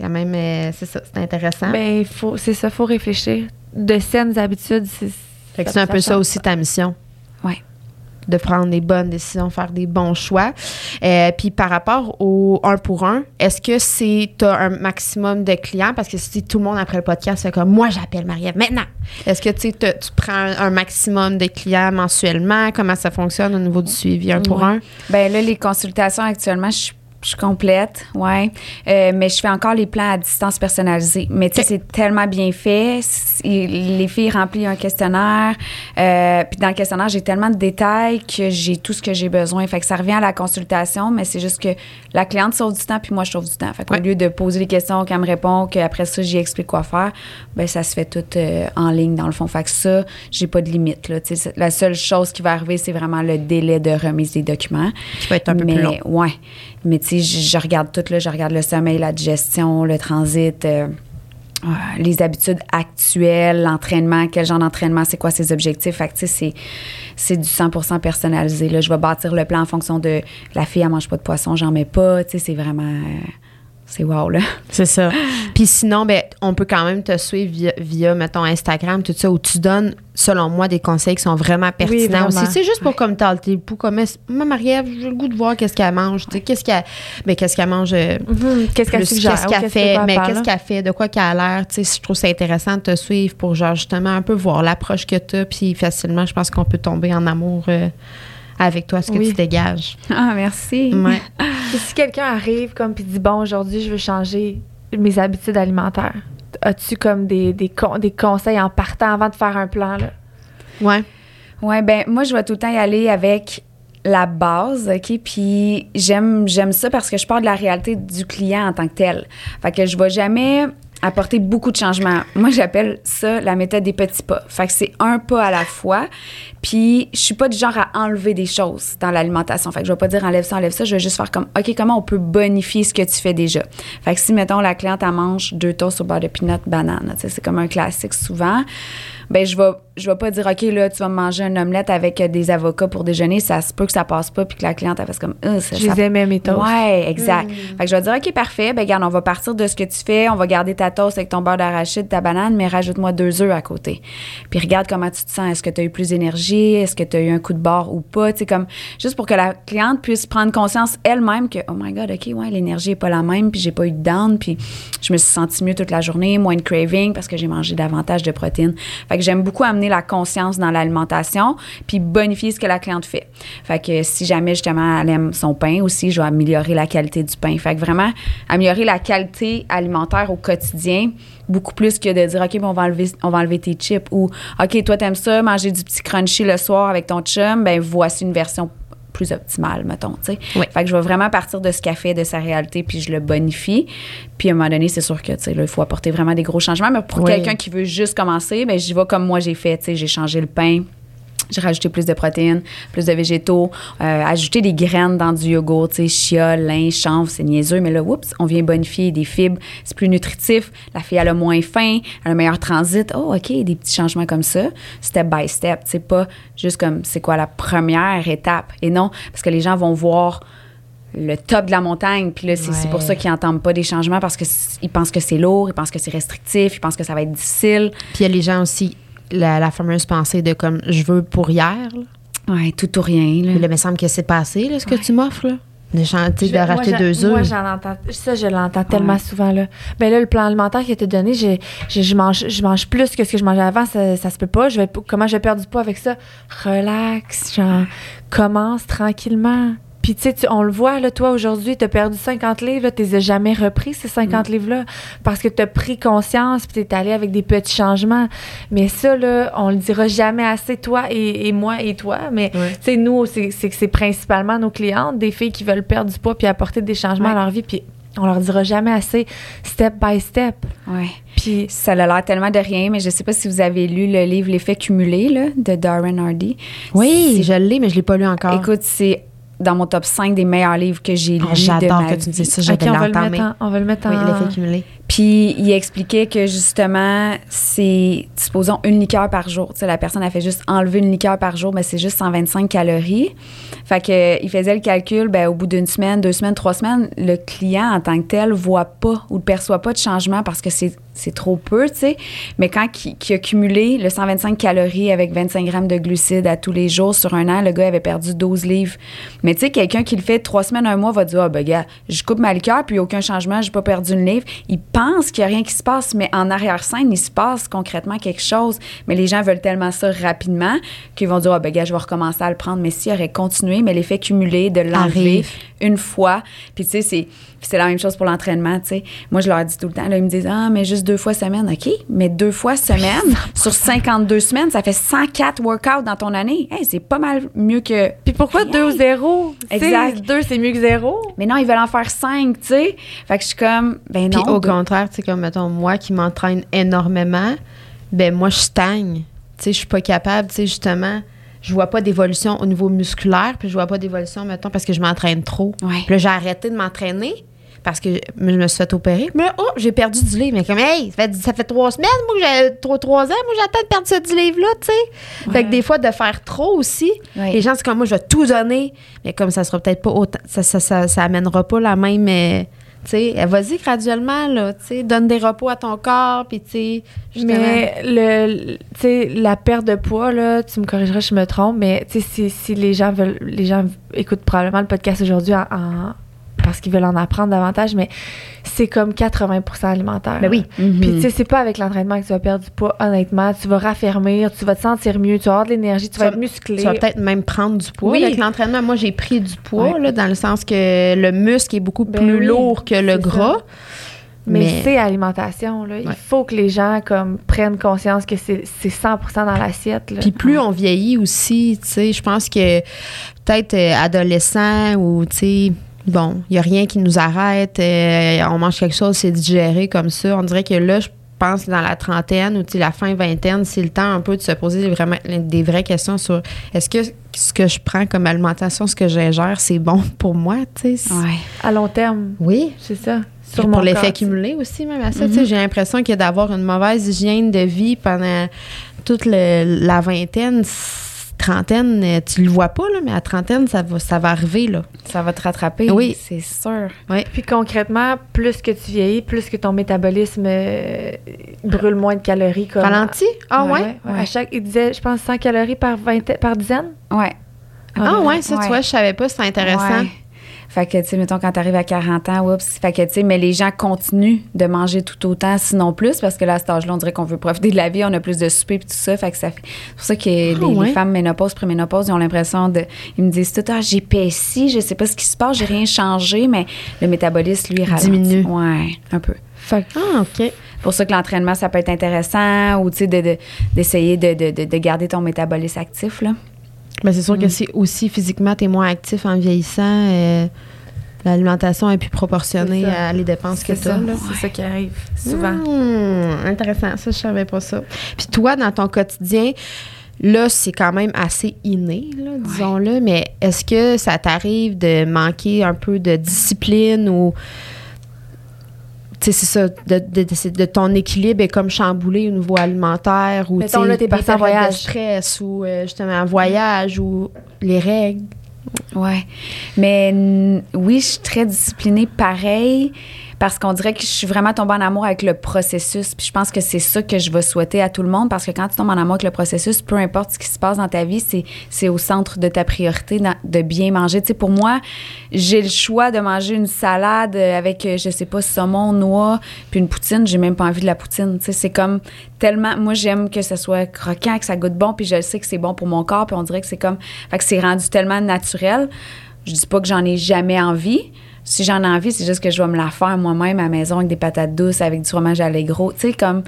B: quand même, euh, c'est ça, c'est intéressant.
A: Ben, il faut, c'est ça, faut réfléchir. De saines habitudes, c'est.
B: fait que c'est un peu ça aussi ta mission. De prendre des bonnes décisions, faire des bons choix. Euh, puis par rapport au un pour un, est-ce que c'est t'as un maximum de clients? Parce que si tout le monde après le podcast fait comme moi j'appelle Marie-Ève maintenant. Est-ce que tu tu prends un, un maximum de clients mensuellement? Comment ça fonctionne au niveau du suivi un pour
C: Ouais.
B: un?
C: Ben là, les consultations actuellement, je suis je suis complète, ouais. Euh, mais je fais encore les plans à distance personnalisés. Mais tu sais, c'est tellement bien fait. Les filles remplissent un questionnaire. Euh, puis dans le questionnaire, j'ai tellement de détails que j'ai tout ce que j'ai besoin. Fait que ça revient à la consultation, mais c'est juste que la cliente sauve du temps, puis moi, je sauve du temps. Fait qu'au
B: Ouais.
C: lieu de poser les questions, qu'elle me répond, qu'après ça, j'y explique quoi faire, ben ça se fait tout euh, en ligne, dans le fond. Fait que ça, j'ai pas de limite. Là. Tu sais, c'est- La seule chose qui va arriver, c'est vraiment le délai de remise des documents.
B: Qui va être un peu
C: mais,
B: plus long.
C: Ouais. Mais tu sais, je, regarde tout, là. Je regarde le sommeil, la digestion, le transit, euh, euh, les habitudes actuelles, l'entraînement, quel genre d'entraînement, c'est quoi ses objectifs. Fait que tu sais, c'est, c'est du 100% personnalisé. Là. Je vais bâtir le plan en fonction de la fille, elle mange pas de poisson, j'en mets pas. Tu sais, c'est vraiment. euh, c'est wow, là.
B: C'est ça. [laughs] Puis sinon, ben, on peut quand même te suivre via, via, mettons, Instagram, tout ça, où tu donnes, selon moi, des conseils qui sont vraiment pertinents
A: vraiment.
B: aussi. C'est juste pour comme t'as le comme moi, Marie-Ève, j'ai le goût de voir qu'est-ce qu'elle mange. tu sais, Qu'est-ce qu'elle ben, qu'est-ce qu'elle mange. euh,
A: Mhm. Qu'est-ce qu'elle suggère?
B: qu'est-ce fait, mais qu'est-ce qu'elle fait, de quoi qu'elle a l'air. Tu sais, je trouve ça intéressant de te suivre pour, genre, justement, un peu voir l'approche que tu as. Puis facilement, je pense qu'on peut tomber en amour euh, avec toi, ce que
A: Oui.
B: tu dégages.
C: Ah, merci.
B: Ouais. [laughs]
A: Si quelqu'un arrive comme puis dit bon aujourd'hui je veux changer mes habitudes alimentaires, as-tu comme des, des, con- des conseils en partant avant de faire un plan là?
B: Ouais.
C: Ouais, ben moi je vais tout le temps y aller avec la base, OK? Puis j'aime j'aime ça parce que je pars de la réalité du client en tant que tel. Fait que je vais jamais apporter beaucoup de changements. Moi, j'appelle ça la méthode des petits pas. Fait que c'est un pas à la fois. Puis je suis pas du genre à enlever des choses dans l'alimentation. Fait que je vais pas dire enlève ça, enlève ça. Je vais juste faire comme, OK, comment on peut bonifier ce que tu fais déjà? Fait que si, mettons, la cliente, elle mange deux toasts au beurre de peanut, banane, c'est comme un classique souvent ben je vais je vais pas dire OK là tu vas manger un omelette avec euh, des avocats pour déjeuner, ça se peut que ça passe pas puis que la cliente elle fasse comme Euh, ça,
A: Je
C: ça-
A: les aimais, mes toasts.
C: Ouais, exact. Fait que je vais dire, OK, parfait. Ben, regarde, on va partir de ce que tu fais. On va garder ta toast avec ton beurre d'arachide, ta banane, mais rajoute-moi deux œufs à côté. Puis regarde comment tu te sens. Est-ce que tu as eu plus d'énergie? Est-ce que tu as eu un coup de barre ou pas? Tu sais, comme, juste pour que la cliente puisse prendre conscience elle-même que, oh my God, OK, ouais, l'énergie est pas la même, puis j'ai pas eu de down, puis je me suis sentie mieux toute la journée, moins de craving parce que j'ai mangé davantage de protéines. Fait que j'aime beaucoup amener la conscience dans l'alimentation, puis bonifier ce que la cliente fait. Fait que si jamais justement elle aime son pain aussi, je vais améliorer la qualité du pain. Fait que vraiment améliorer la qualité alimentaire au quotidien beaucoup plus que de dire OK, on va enlever on va enlever tes chips ou OK, toi t'aimes ça manger du petit crunchy le soir avec ton chum, ben voici une version plus optimale, mettons, tu sais.
B: Oui.
C: Fait que je vais vraiment partir de ce qu'elle fait, de sa réalité, puis je le bonifie. Puis à un moment donné, c'est sûr que, tu sais, là, il faut apporter vraiment des gros changements. Mais pour
B: Oui.
C: quelqu'un qui veut juste commencer, ben j'y vais comme moi j'ai fait, tu sais, j'ai changé le pain. J'ai rajouté plus de protéines, plus de végétaux, euh, ajouté des graines dans du yogourt, tu sais, chia, lin, chanvre, c'est niaiseux, mais là, oups, on vient bonifier des fibres, c'est plus nutritif, la fille, elle a moins faim, elle a un meilleur transit. Oh, OK, des petits changements comme ça, step by step, tu sais, pas juste comme c'est quoi la première étape. Et non, parce que les gens vont voir le top de la montagne, puis là, c'est c'est pour
B: Ouais.
C: ça qu'ils n'entendent pas des changements parce qu'ils pensent que c'est lourd, ils pensent que c'est restrictif, ils pensent que ça va être difficile.
B: Puis il y a les gens aussi, la, la fameuse pensée de comme je veux pour hier. là.
C: Ouais, tout ou rien, là.
B: Mais là, il me semble que c'est passé, là, ce que
C: Ouais.
B: tu m'offres. Là. De, chanter, de
A: Je- moi,
B: racheter deux
A: Moi,
B: œufs.
A: j'en entends. Ça, je l'entends tellement
C: Ouais.
A: souvent. Là. Ben là, le plan alimentaire qui a été donné, j'ai- j'ai- je, mange, je mange plus que ce que je mangeais avant. Ça, ça se peut pas. Je vais, comment je vais perdre du poids avec ça? Relax. Genre, commence tranquillement. Puis, tu sais, tu- on le voit, là, toi, aujourd'hui, tu as perdu 50 livres, tu les as jamais repris, ces 50
C: Mm.
A: livres-là, parce que tu as pris conscience, puis tu es allé avec des petits changements. Mais ça, là, on le dira jamais assez, toi et, et moi et toi. Mais, tu sais, nous, c'est c'est que c'est principalement nos clientes, des filles qui veulent perdre du poids puis apporter des changements à leur vie. Puis, on leur dira jamais assez, step by step.
C: Ouais.
A: Puis,
C: Ça a l'air tellement de rien, mais je sais pas si vous avez lu le livre L'effet cumulé là, de Darren Hardy.
B: Oui, je l'ai, mais je l'ai pas lu encore.
C: Écoute, c'est dans mon top 5 des meilleurs livres que j'ai lus
B: Oh,
C: de
B: J'adore
C: ma
B: que tu dises ça, je
A: OK,
B: vais
A: on va, le mettre en,
B: Oui, l'effet cumulé.
C: Puis il expliquait que justement, c'est, supposons, une liqueur par jour. Tu sais, la personne a fait juste enlever une liqueur par jour, mais c'est juste 125 calories. Fait que il faisait le calcul, ben, au bout d'une semaine, deux semaines, trois semaines, le client en tant que tel voit pas ou ne perçoit pas de changement parce que c'est, c'est trop peu, tu sais. Mais quand il, qu'il a cumulé le 125 calories avec 25 grammes de glucides à tous les jours sur un an, le gars avait perdu 12 livres. Mais tu sais, quelqu'un qui le fait trois semaines, un mois va dire, ah, ben, gars, je coupe ma liqueur, puis aucun changement, j'ai pas perdu une livre. Il pense qu'il y a rien qui se passe, mais en arrière-scène, il se passe concrètement quelque chose. Mais les gens veulent tellement ça rapidement qu'ils vont dire, ah, ben, gars, je vais recommencer à le prendre. Mais s'il aurait continué, mais l'effet cumulé de l'enlever une fois, puis tu sais, c'est. C'est la même chose pour l'entraînement, tu sais. Moi, je leur dis tout le temps, là, ils me disent, ah, mais juste deux fois semaine. OK, mais deux fois semaine, [laughs] sur 52 semaines, ça fait 104 workouts dans ton année. Hey, c'est pas mal mieux que.
A: Puis pourquoi. 2 ou 0?
C: Exact.
A: 2, c'est mieux que 0.
C: Mais non, ils veulent en faire 5, tu sais. Fait que je suis comme, ben
B: Puis
C: non.
B: au
C: deux-
B: contraire, tu sais, comme, mettons, moi qui m'entraîne énormément, ben moi, je stagne. Tu sais, je suis pas capable, tu sais, justement, je vois pas d'évolution au niveau musculaire, puis je vois pas d'évolution, mettons, parce que je m'entraîne trop.
C: Ouais.
B: Puis là, j'ai arrêté de m'entraîner parce que je me suis fait opérer. Mais oh, j'ai perdu du livre. Mais comme, hey, ça fait, ça fait trois semaines, moi, j'ai trois, trois ans, moi, j'attends de perdre ce 10 livre-là, tu sais. Fait que des fois, de faire trop aussi,
C: Ouais.
B: les gens, c'est comme moi, je vais tout donner, mais comme ça sera peut-être pas autant, ça, ça, ça, ça amènera pas la même. euh, tu sais, euh, vas-y graduellement, là, tu sais, donne des repos à ton corps, puis tu sais.
A: Mais le, le- tu sais, la perte de poids, là, tu me corrigeras si je me trompe, mais tu sais, si, si les gens veulent, les gens écoutent probablement le podcast aujourd'hui en, en- parce qu'ils veulent en apprendre davantage, mais c'est comme 80 alimentaire.
B: Ben oui.
C: Mhm.
A: Puis tu sais, c'est pas avec l'entraînement que tu vas perdre du poids, honnêtement. Tu vas raffermir, tu vas te sentir mieux, tu vas avoir de l'énergie, tu
B: Tu
A: vas être musclé.
B: Tu vas peut-être même prendre du poids
A: Oui.
B: avec l'entraînement. Moi, j'ai pris du poids,
A: Ouais.
B: là, dans le sens que le muscle est beaucoup
A: Ben
B: plus
A: oui,
B: lourd que le gras.
A: ça. Mais, c'est alimentation, là.
B: Ouais.
A: Il faut que les gens comme prennent conscience que c'est c'est 100% dans l'assiette.
B: Puis plus on vieillit aussi, tu sais, je pense que peut-être euh, adolescent ou, tu sais, bon, il n'y a rien qui nous arrête, euh, on mange quelque chose, c'est digéré comme ça. On dirait que là, je pense que dans la trentaine ou, la fin vingtaine, c'est le temps un peu de se poser vraiment, des vraies questions sur est-ce que ce que je prends comme alimentation, ce que j'ingère, c'est bon [laughs] pour moi, tu sais?
C: Ouais.
A: À long terme,
B: Oui.
A: c'est ça. sur
B: pour l'effet cumulé aussi, même à ça. Tu sais, J'ai l'impression que d'avoir une mauvaise hygiène de vie pendant toute le- la vingtaine, trentaine, euh, tu le vois pas, là, mais à trentaine, ça va, ça va arriver. Là.
C: Ça va te rattraper.
B: Oui.
C: C'est sûr.
A: Puis concrètement, plus que tu vieillis, plus que ton métabolisme euh, brûle moins de calories. Comme
B: Ralenti? Ah ouais?
A: ouais. À chaque, il disait, je pense, 100 calories par, 20, par dizaine?
C: Ouais.
B: Ah ouais, ça,
C: Ouais.
B: tu vois, je savais pas, c'est intéressant.
C: Fait que, tu sais, mettons, quand t'arrives à 40 ans, oups. Fait que, tu sais, mais les gens continuent de manger tout autant, sinon plus, parce que là, à cet âge-là, on dirait qu'on veut profiter de la vie, on a plus de souper et tout ça. Fait que ça fait. C'est pour ça que les,
B: Ah ouais?
C: les femmes ménopause, préménopause, ils ont l'impression de. Ils me disent tout, ah, j'ai paissi, je sais pas ce qui se passe, j'ai rien changé, mais le métabolisme, lui, ralentit.
B: Diminue.
C: Ouais, un peu.
A: Fait que
B: Ah, OK.
C: C'est pour ça que l'entraînement, ça peut être intéressant ou, tu d'essayer de, de, de, de garder ton métabolisme actif, là.
B: Ben, c'est sûr que
C: Mm.
B: si aussi physiquement, tu es moins actif en vieillissant, euh, l'alimentation est plus proportionnée à les dépenses que tu as.
A: c'est ça qui arrive souvent.
B: Hmm, intéressant, ça, je savais pas ça. Puis toi, dans ton quotidien, là, c'est quand même assez inné, disons-le, mais est-ce que ça t'arrive de manquer un peu de discipline ou. Tu sais, c'est ça, de, de, de- de ton équilibre est comme chamboulé au niveau alimentaire ou
A: Mettons, là, t'es parti en voyage.
B: stress ou euh, justement un voyage ou les règles.
C: Ouais. Mais oui, je suis très disciplinée pareil parce qu'on dirait que je suis vraiment tombée en amour avec le processus. Puis je pense que c'est ça que je vais souhaiter à tout le monde parce que quand tu tombes en amour avec le processus, peu importe ce qui se passe dans ta vie, c'est, c'est au centre de ta priorité de bien manger. Tu sais, pour moi, j'ai le choix de manger une salade avec, euh, je sais pas, saumon, noix, puis une poutine. J'ai même pas envie de la poutine. Tu sais, c'est comme tellement. Moi, j'aime que ce soit croquant, que ça goûte bon, puis je sais que c'est bon pour mon corps, puis on dirait que c'est comme. Fait que c'est rendu tellement naturel. Je dis pas que j'en ai jamais envie. Si j'en ai envie, c'est juste que je vais me la faire moi-même à la maison avec des patates douces, avec du fromage allegro. Tu sais, comme.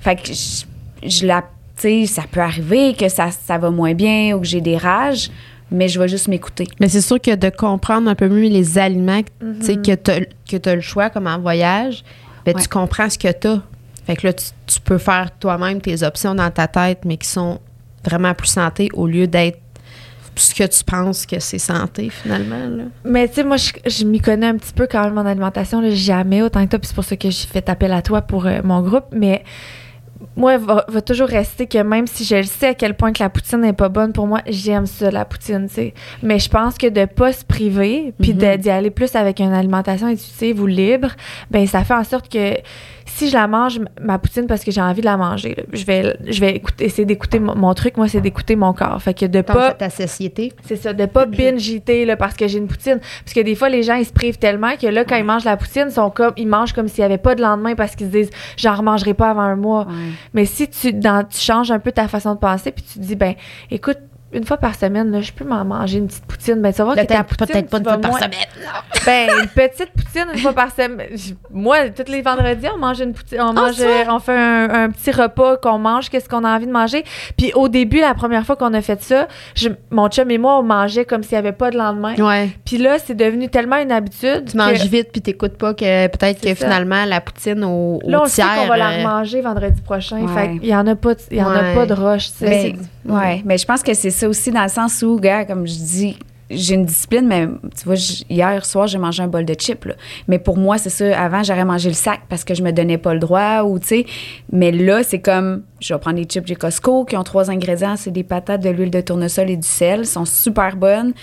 C: Fait que je, je la. Tu sais, ça peut arriver que ça, ça va moins bien ou que j'ai des rages, mais je vais juste m'écouter.
B: Mais c'est sûr que de comprendre un peu mieux les aliments, tu sais, que tu as, le choix comme en voyage, ben,
C: Ouais.
B: tu comprends ce que tu as. Fait que là, tu, tu peux faire toi-même tes options dans ta tête, mais qui sont vraiment plus santé au lieu d'être ce que tu penses que c'est santé finalement. Là.
A: Mais tu sais, moi, je, je m'y connais un petit peu quand même en alimentation, là, jamais autant que toi, puis c'est pour ça que j'ai fait appel à toi pour euh, mon groupe. Mais moi, va, va toujours rester que même si je le sais à quel point que la poutine n'est pas bonne pour moi, j'aime ça, la poutine, tu sais. Mais je pense que de pas se priver, puis
C: Mhm.
A: d'y aller plus avec une alimentation intuitive ou libre, ben ça fait en sorte que si je la mange, ma poutine, parce que j'ai envie de la manger, là, je vais, je vais écouter, essayer d'écouter mon, mon truc, moi, c'est d'écouter mon corps. Fait que de pas...
B: ta satiété.
A: C'est ça, de pas [clears throat] là, parce que j'ai une poutine. Parce que des fois, les gens, ils se privent tellement que là, quand ils mangent la poutine, sont comme, ils mangent comme s'il n'y avait pas de lendemain parce qu'ils se disent, j'en remangerai pas avant un mois.
C: Ouais.
A: Mais si tu, dans, tu changes un peu ta façon de penser, puis tu te dis, ben, écoute, une fois par semaine, là, je peux m'en manger une petite poutine. Ben, tu vas voir que ta
B: Peut-être
A: poutine,
B: peut-être pas une fois par
A: moins-
B: semaine. [laughs]
A: Ben, une petite poutine une fois par semaine. Moi, tous les vendredis, on mange une poutine. On, mange, euh, on fait un, un petit repas qu'on mange, qu'est-ce qu'on a envie de manger. Puis au début, la première fois qu'on a fait ça, je- mon chum et moi, on mangeait comme s'il n'y avait pas de lendemain.
B: Ouais.
A: Puis là, c'est devenu tellement une habitude.
B: Tu manges vite puis t'écoutes pas que peut-être que
A: ça.
B: finalement la poutine au, au
A: Là, on sait qu'on va la
B: euh,
A: remanger vendredi prochain.
C: Ouais.
A: Fait qu'il y en a pas, il y en a pas de roche, tu sais.
C: Mais, ouais, mais je pense que c'est ça aussi dans le sens où, gars, comme je dis, j'ai une discipline, mais tu vois, hier soir, j'ai mangé un bol de chips. là. Mais pour moi, c'est ça. Avant, j'aurais mangé le sac parce que je me donnais pas le droit ou, tu sais. Mais là, c'est comme, je vais prendre des chips chez Costco qui ont trois ingrédients. C'est des patates, de l'huile de tournesol et du sel. Elles sont super bonnes.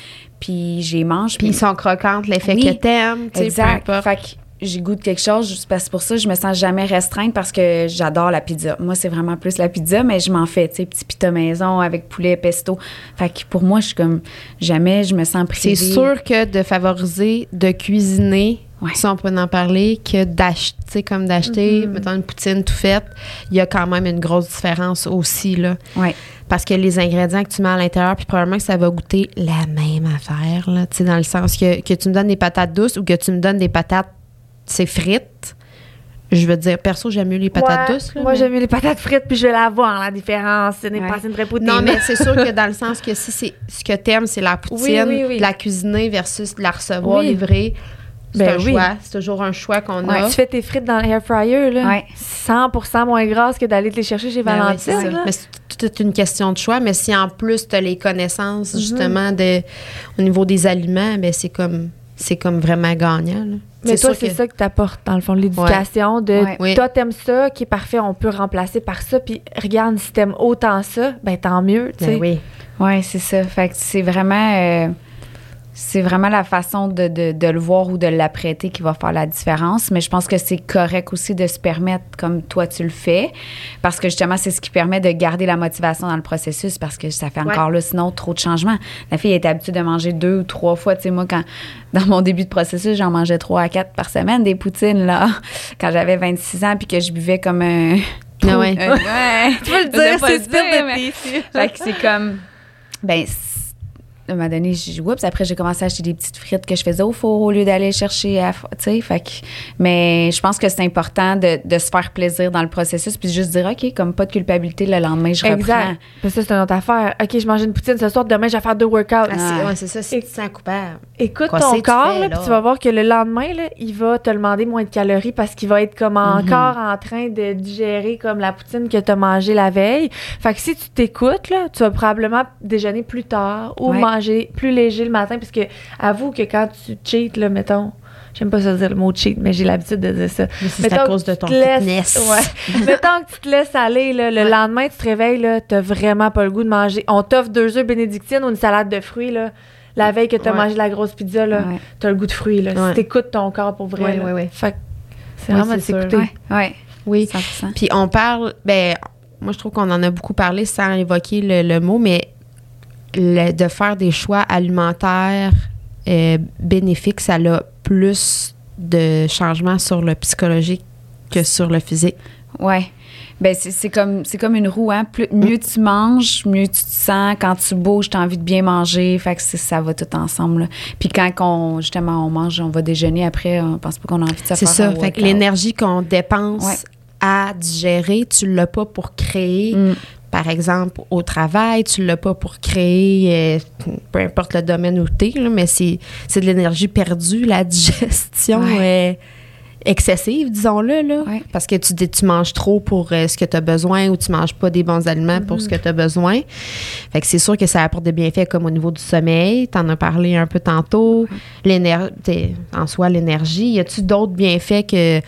C: Puis, j'y mange.
B: Puis ils sont croquantes, l'effet
C: Oui.
B: que t'aimes. sais, peu
C: Exact.
B: importe.
C: Fait j'ai goût de quelque chose. C'est pour ça que je me sens jamais restreinte parce que j'adore la pizza. Moi, c'est vraiment plus la pizza, mais je m'en fais, tu sais, petit pita maison avec poulet, pesto. Fait que pour moi, je suis comme jamais je me sens privée.
B: C'est sûr que de favoriser, de cuisiner,
C: Ouais.
B: si on peut en parler, que d'acheter, comme d'acheter,
A: Mhm.
B: mettons, une poutine tout faite, il y a quand même une grosse différence aussi, là.
C: Ouais.
B: Parce que les ingrédients que tu mets à l'intérieur, puis probablement que ça va goûter la même affaire, là, tu sais, dans le sens que, que tu me donnes des patates douces ou que tu me donnes des patates, c'est frites. Je veux dire, perso, j'aime mieux les patates
A: Ouais,
B: douces. là,
A: Moi,
B: mais-
A: j'aime mieux les patates frites, puis je vais la voir, la différence. Ce n'est
C: Ouais.
A: pas une vraie poutine.
B: Non, mais [laughs] c'est sûr que dans le sens que si c'est ce que t'aimes, c'est la poutine,
A: Oui, oui, oui.
B: la cuisiner versus la recevoir livrée. C'est
A: Ben
B: un
A: oui.
B: choix. C'est toujours un choix qu'on a.
A: Tu fais tes frites dans l'air fryer, là.
C: Ouais.
A: 100 moins grasses que d'aller te les chercher chez
B: Ben
A: Valentine.
B: Mais c'est toute une question de choix. Mais si en plus tu as les connaissances
A: Mhm.
B: justement de, au niveau des aliments, ben c'est comme c'est comme vraiment gagnant. là.
A: Mais toi, c'est
B: que-
A: ça que t'apportes, dans le fond, l'éducation de
C: Ouais.
A: Toi, t'aimes ça, qui est parfait, on peut remplacer par ça. Puis regarde, si t'aimes autant ça, ben tant mieux, tu.
B: Ben oui.
C: Oui, c'est ça. Fait que c'est vraiment, euh, c'est vraiment la façon de, de, de le voir ou de l'apprêter qui va faire la différence. Mais je pense que c'est correct aussi de se permettre comme toi tu le fais, parce que justement c'est ce qui permet de garder la motivation dans le processus, parce que ça fait
B: Ouais.
C: encore là sinon trop de changements. La fille est habituée de manger deux ou trois fois. Tu sais moi quand dans mon début de processus j'en mangeais trois à quatre par semaine des poutines là [laughs] quand j'avais 26 ans puis que je buvais comme un
B: Ah ouais. [laughs]
C: un- ouais. [laughs]
A: Tu peux le dire,
C: pas
A: c'est
C: mais- c'est comme. Ben, à un moment donné, j'ai oups, après j'ai commencé à acheter des petites frites que je faisais au four au lieu d'aller chercher à. Tu sais, fait que. Mais je pense que c'est important de, de se faire plaisir dans le processus puis juste dire, OK, comme pas de culpabilité le lendemain, je reprends.
A: Exact. Parce que ça, c'est une autre affaire. OK, je mange une poutine ce soir, demain, je vais faire deux workouts.
B: Ah, c'est,
C: Ouais.
B: c'est ça, si tu te sens coupable.
A: Écoute
B: Quoi
A: ton
B: c'est tu
A: corps,
B: fais,
A: là,
B: là?
A: puis tu vas voir que le lendemain, là, il va te demander moins de calories parce qu'il va être comme encore en train de digérer comme la poutine que tu as mangée la veille. Fait que si tu t'écoutes, là, tu vas probablement déjeuner plus tard ou
C: Ouais.
A: Manger plus léger le matin parce que avoue que quand tu cheats, là, mettons, j'aime pas ça dire le mot cheat, mais j'ai l'habitude de dire ça.
B: Mais c'est à cause de ton
A: laisses-
B: fitness. [laughs]
A: Ouais. Mettons que tu te laisses aller, là, le
B: Ouais.
A: lendemain, tu te réveilles, là, t'as vraiment pas le goût de manger. On t'offre deux œufs bénédictines ou une salade de fruits, là. La veille que t'as
B: Ouais.
A: mangé la grosse pizza, là,
C: Ouais.
A: t'as le goût de fruits, là.
B: Ouais.
A: Si t'écoutes ton corps pour vrai,
B: Ouais,
A: là.
B: ouais, ouais.
A: Fait que c'est vraiment de s'écouter.
C: Ouais, ouais,
B: Oui.
C: 100
B: Puis on parle, ben, moi je trouve qu'on en a beaucoup parlé sans évoquer le, le mot, mais le- de faire des choix alimentaires euh, bénéfiques, ça a plus de changements sur le psychologique que sur le physique.
C: Ouais. Ben c'est c'est comme c'est comme une roue hein. Plus, mieux tu manges, mieux tu te sens. Quand tu bouges, tu as envie de bien manger. Fait que ça va tout ensemble. là. Puis quand on, justement on mange, on va déjeuner après, on pense pas qu'on a envie de se
B: C'est ça. Fait que l'énergie qu'on dépense
C: Ouais.
B: à digérer, tu l'as pas pour créer.
C: Mm.
B: Par exemple, au travail, tu l'as pas pour créer, euh, peu importe le domaine où tu es, mais c'est c'est de l'énergie perdue, la [laughs] digestion euh, excessive, disons-le. Là,
C: Ouais.
B: Parce que tu, tu manges trop pour euh, ce que tu as besoin ou tu manges pas des bons aliments pour ce que tu as besoin. Fait que c'est sûr que ça apporte des bienfaits comme au niveau du sommeil. Tu en as parlé un peu tantôt. L'éner- t'es- En soi, l'énergie. Y a-tu d'autres bienfaits que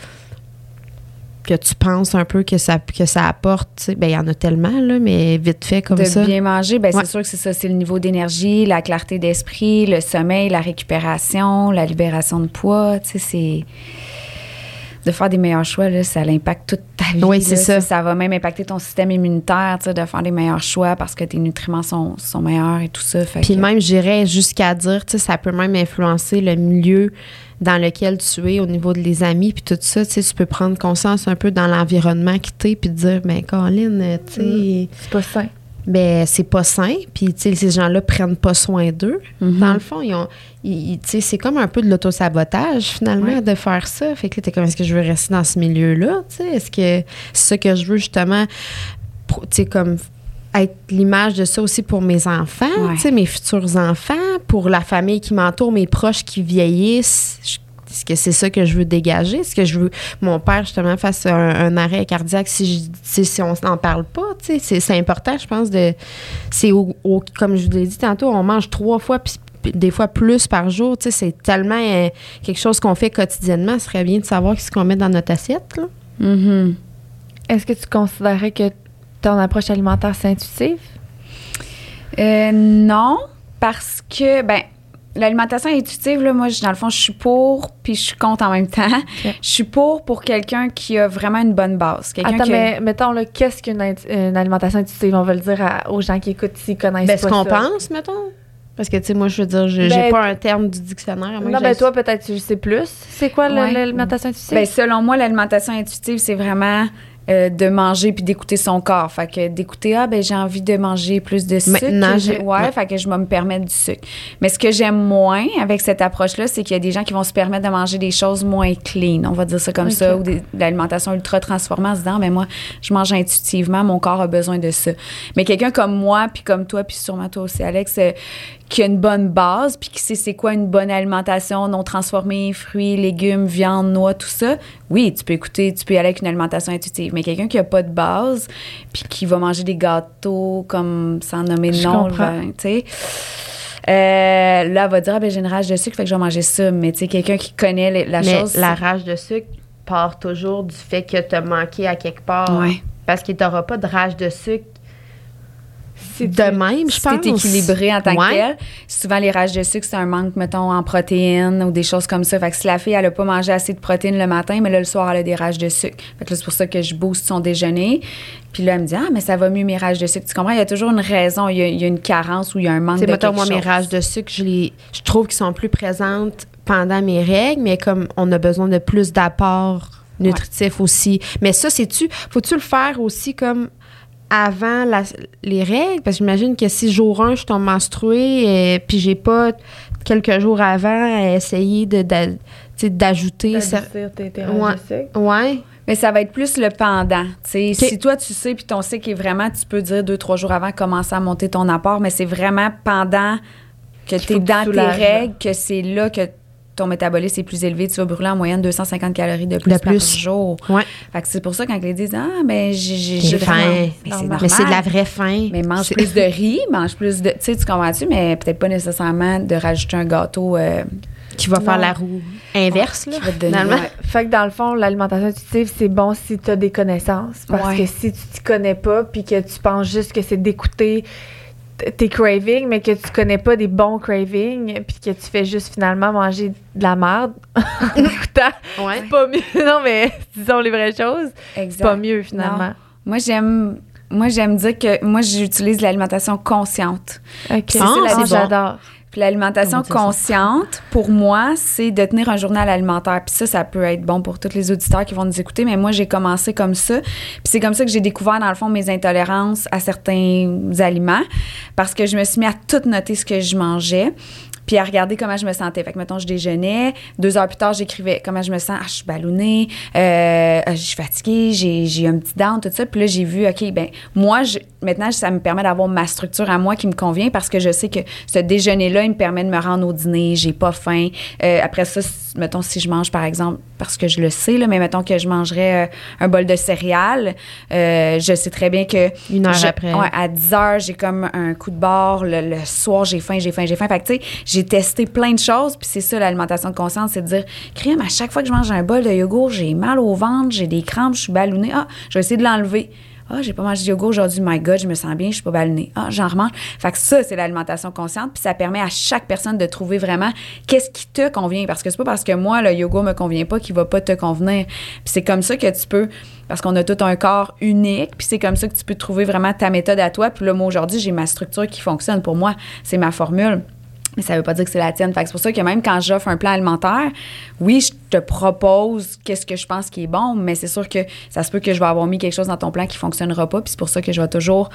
B: que tu penses un peu que ça, que ça apporte, ben il y en a tellement, là, mais vite fait comme
C: de
B: ça.
C: bien manger, ben
B: Ouais.
C: c'est sûr que c'est ça, c'est le niveau d'énergie, la clarté d'esprit, le sommeil, la récupération, la libération de poids, tu sais, c'est de faire des meilleurs choix là, ça impacte toute ta vie.
B: Oui, c'est ça.
C: Ça va même impacter ton système immunitaire, tu sais, de faire des meilleurs choix parce que tes nutriments sont, sont meilleurs et tout ça. Fait
B: Puis
C: que-
B: même, j'irais jusqu'à dire, tu sais, ça peut même influencer le milieu dans lequel tu es au niveau de les amis, puis tout ça, tu sais, tu peux prendre conscience un peu dans l'environnement qui t'es, puis te dire, ben Colin, tu sais,
A: C'est pas sain.
B: Ben c'est pas sain, puis tu sais, ces gens-là prennent pas soin d'eux.
C: Mhm.
B: Dans le fond, ils ont, ils- ils- c'est comme un peu de l'autosabotage, finalement,
C: Ouais.
B: de faire ça. Fait que là, t'es comme, est-ce que je veux rester dans ce milieu-là, tu sais, est-ce que c'est ça que je veux, justement, tu sais, comme être l'image de ça aussi pour mes enfants,
C: Ouais.
B: tu sais, mes futurs enfants, pour la famille qui m'entoure, mes proches qui vieillissent. Je- Est-ce que c'est ça que je veux dégager? Est-ce que je veux mon père justement fasse un, un arrêt cardiaque si je, si, on n'en parle pas? C'est, important, je pense, de. C'est au- comme je vous l'ai dit tantôt, on mange trois fois puis des fois plus par jour. C'est tellement euh, quelque chose qu'on fait quotidiennement. Ce serait bien de savoir ce qu'on met dans notre assiette. là.
C: Mhm.
A: Est-ce que tu considérais que ton approche alimentaire, c'est intuitive?
C: Euh, non, parce que, ben, l'alimentation intuitive, là, moi, je- dans le fond, je suis pour, puis je suis contre en même temps. [laughs] Je suis pour pour quelqu'un qui a vraiment une bonne base.
A: Attends,
C: qui a-
A: mais mettons, là, qu'est-ce qu'une une alimentation intuitive? On va le dire à- aux gens qui écoutent s'ils connaissent
B: Ben,
A: pas
B: ce qu'on
A: ça.
B: pense, mettons. Parce que, tu sais, moi, je veux dire, je- j'ai
A: Ben,
B: pas un terme du dictionnaire. à
A: Non,
B: que
A: ben toi, peut-être tu sais plus. C'est quoi
C: Ouais.
A: l'alimentation intuitive?
C: Ben, selon moi, l'alimentation intuitive, c'est vraiment euh, de manger puis d'écouter son corps. Fait que d'écouter, ah, ben j'ai envie de manger plus de sucre.
B: Maintenant,
C: Je- ouais,
B: ouais.
C: fait que je vais me permettre du sucre. Mais ce que j'aime moins avec cette approche-là, c'est qu'il y a des gens qui vont se permettre de manger des choses moins clean, on va dire ça comme ça, ou de l'alimentation ultra transformée en se disant, ben moi, je mange intuitivement, mon corps a besoin de ça. Mais quelqu'un comme moi, puis comme toi, puis sûrement toi aussi, Alex, euh, qui a une bonne base, puis qui sait c'est quoi une bonne alimentation non transformée, fruits, légumes, viande, noix, tout ça, oui, tu peux écouter, tu peux y aller avec une alimentation intuitive. Mais quelqu'un qui a pas de base, puis qui va manger des gâteaux comme sans nommer de
A: Je
C: nom, ben, tu sais. Euh, là, elle va dire, ah, ben, j'ai une rage de sucre, fait que je vais manger ça. Mais tu sais, quelqu'un qui connaît la
B: Mais
C: chose.
B: la rage de sucre part toujours du fait que tu as manqué à quelque part.
C: Ouais.
B: Parce que tu n'auras pas de rage de sucre
A: Si
B: de même, je pense.
C: t'es équilibré en tant
B: Ouais.
C: que tel. Souvent, les rages de sucre, c'est un manque, mettons, en protéines ou des choses comme ça. Fait que si la fille, elle a pas mangé assez de protéines le matin, mais là, le soir, elle a des rages de sucre. Fait que là, c'est pour ça que je booste son déjeuner. Puis là, elle me dit, ah, mais ça va mieux mes rages de sucre. Tu comprends? Il y a toujours une raison. Il y a, il y a une carence ou il y a un manque
B: Tu sais,
C: de
B: mettons,
C: quelque
B: moi, mes
C: chose.
B: rages de sucre, je, les, je trouve qu'ils sont plus présentes pendant mes règles, mais comme on a besoin de plus d'apports nutritifs aussi. Mais ça, c'est-tu, faut-tu le faire aussi comme avant la- les règles? Parce que j'imagine que si jour 1, je tombe menstruée, euh, puis j'ai pas quelques jours avant essayé de, d'a- tu sais, d'ajouter ça.
A: Tes, tes
B: Ouais. Ouais.
C: Mais ça va être plus le pendant. Si toi, tu sais, puis ton cycle est vraiment, tu peux dire deux, trois jours avant, commencer à monter ton apport, mais c'est vraiment pendant que tu es dans tes règles que c'est là que ton métabolisme est plus élevé. Tu vas brûler en moyenne 250 calories de plus,
B: De
C: par jour.
B: Ouais.
C: Fait que c'est pour ça quand les disent Ah, ben, j'ai
B: faim.
C: Mais c'est
A: Normal.
C: normal.
B: Mais c'est de la vraie faim.
C: Mais mange plus de [laughs] riz, mange plus de. Tu sais, tu comprends-tu? Mais peut-être pas nécessairement de rajouter un gâteau. euh,
B: qui va faire la roue inverse, là.
C: qui va te donner-
B: finalement.
C: ouais.
A: Fait que dans le fond, l'alimentation intuitive, c'est bon si tu as des connaissances. Parce
C: Ouais.
A: que si tu t'y connais pas, puis que tu penses juste que c'est d'écouter tes cravings, mais que tu connais pas des bons cravings, puis que tu fais juste finalement manger de la merde [laughs] en écoutant,
B: Ouais.
A: c'est pas mieux. [laughs] Non, mais [laughs] disons les vraies choses, c'est pas mieux finalement.
C: Moi, j'aime. Moi, j'aime dire que moi, j'utilise l'alimentation consciente.
A: Ok,
C: c'est
B: Ah,
C: la-
B: c'est bon.
A: j'adore.
C: Puis l'alimentation consciente, pour moi, c'est de tenir un journal alimentaire. Puis ça, ça peut être bon pour tous les auditeurs qui vont nous écouter, mais moi, j'ai commencé comme ça. Puis c'est comme ça que j'ai découvert, dans le fond, mes intolérances à certains aliments, parce que je me suis mis à tout noter ce que je mangeais. Puis à regarder comment je me sentais. Fait que, mettons, je déjeunais. Deux heures plus tard, j'écrivais comment je me sens. Ah, je suis ballonnée. Euh, ah, je suis fatiguée. J'ai, j'ai un petit down, tout ça. Puis là, j'ai vu, OK, ben moi, je, maintenant, ça me permet d'avoir ma structure à moi qui me convient parce que je sais que ce déjeuner-là, il me permet de me rendre au dîner. J'ai pas faim. Euh, après ça, mettons, si je mange, par exemple, parce que je le sais, là, mais mettons que je mangerais euh, un bol de céréales, euh, je sais très bien que
B: Une heure
C: je-
B: après.
C: ouais, à 10 heures, j'ai comme un coup de barre. Le, le soir, j'ai faim, j'ai faim, j'ai faim. Fait que, tu sais, j'ai testé plein de choses. Puis c'est ça, l'alimentation de conscience, c'est de dire, crème, à chaque fois que je mange un bol de yogourt, j'ai mal au ventre, j'ai des crampes, je suis ballonnée. Ah, je vais essayer de l'enlever. Ah, j'ai pas mangé de yogourt aujourd'hui. My God, je me sens bien, je suis pas ballonnée. Ah, j'en remange. Fait que ça, c'est l'alimentation consciente. Puis ça permet à chaque personne de trouver vraiment qu'est-ce qui te convient. Parce que c'est pas parce que moi, le yogourt me convient pas qu'il va pas te convenir. Puis c'est comme ça que tu peux, parce qu'on a tout un corps unique. Puis c'est comme ça que tu peux trouver vraiment ta méthode à toi. Puis là, moi, aujourd'hui, j'ai ma structure qui fonctionne. Pour moi, c'est ma formule. Mais ça veut pas dire que c'est la tienne. C'est pour ça que même quand j'offre un plan alimentaire, oui, je te propose qu'est-ce que je pense qui est bon, mais c'est sûr que ça se peut que je vais avoir mis quelque chose dans ton plan qui fonctionnera pas. Puis c'est pour ça que je vais toujours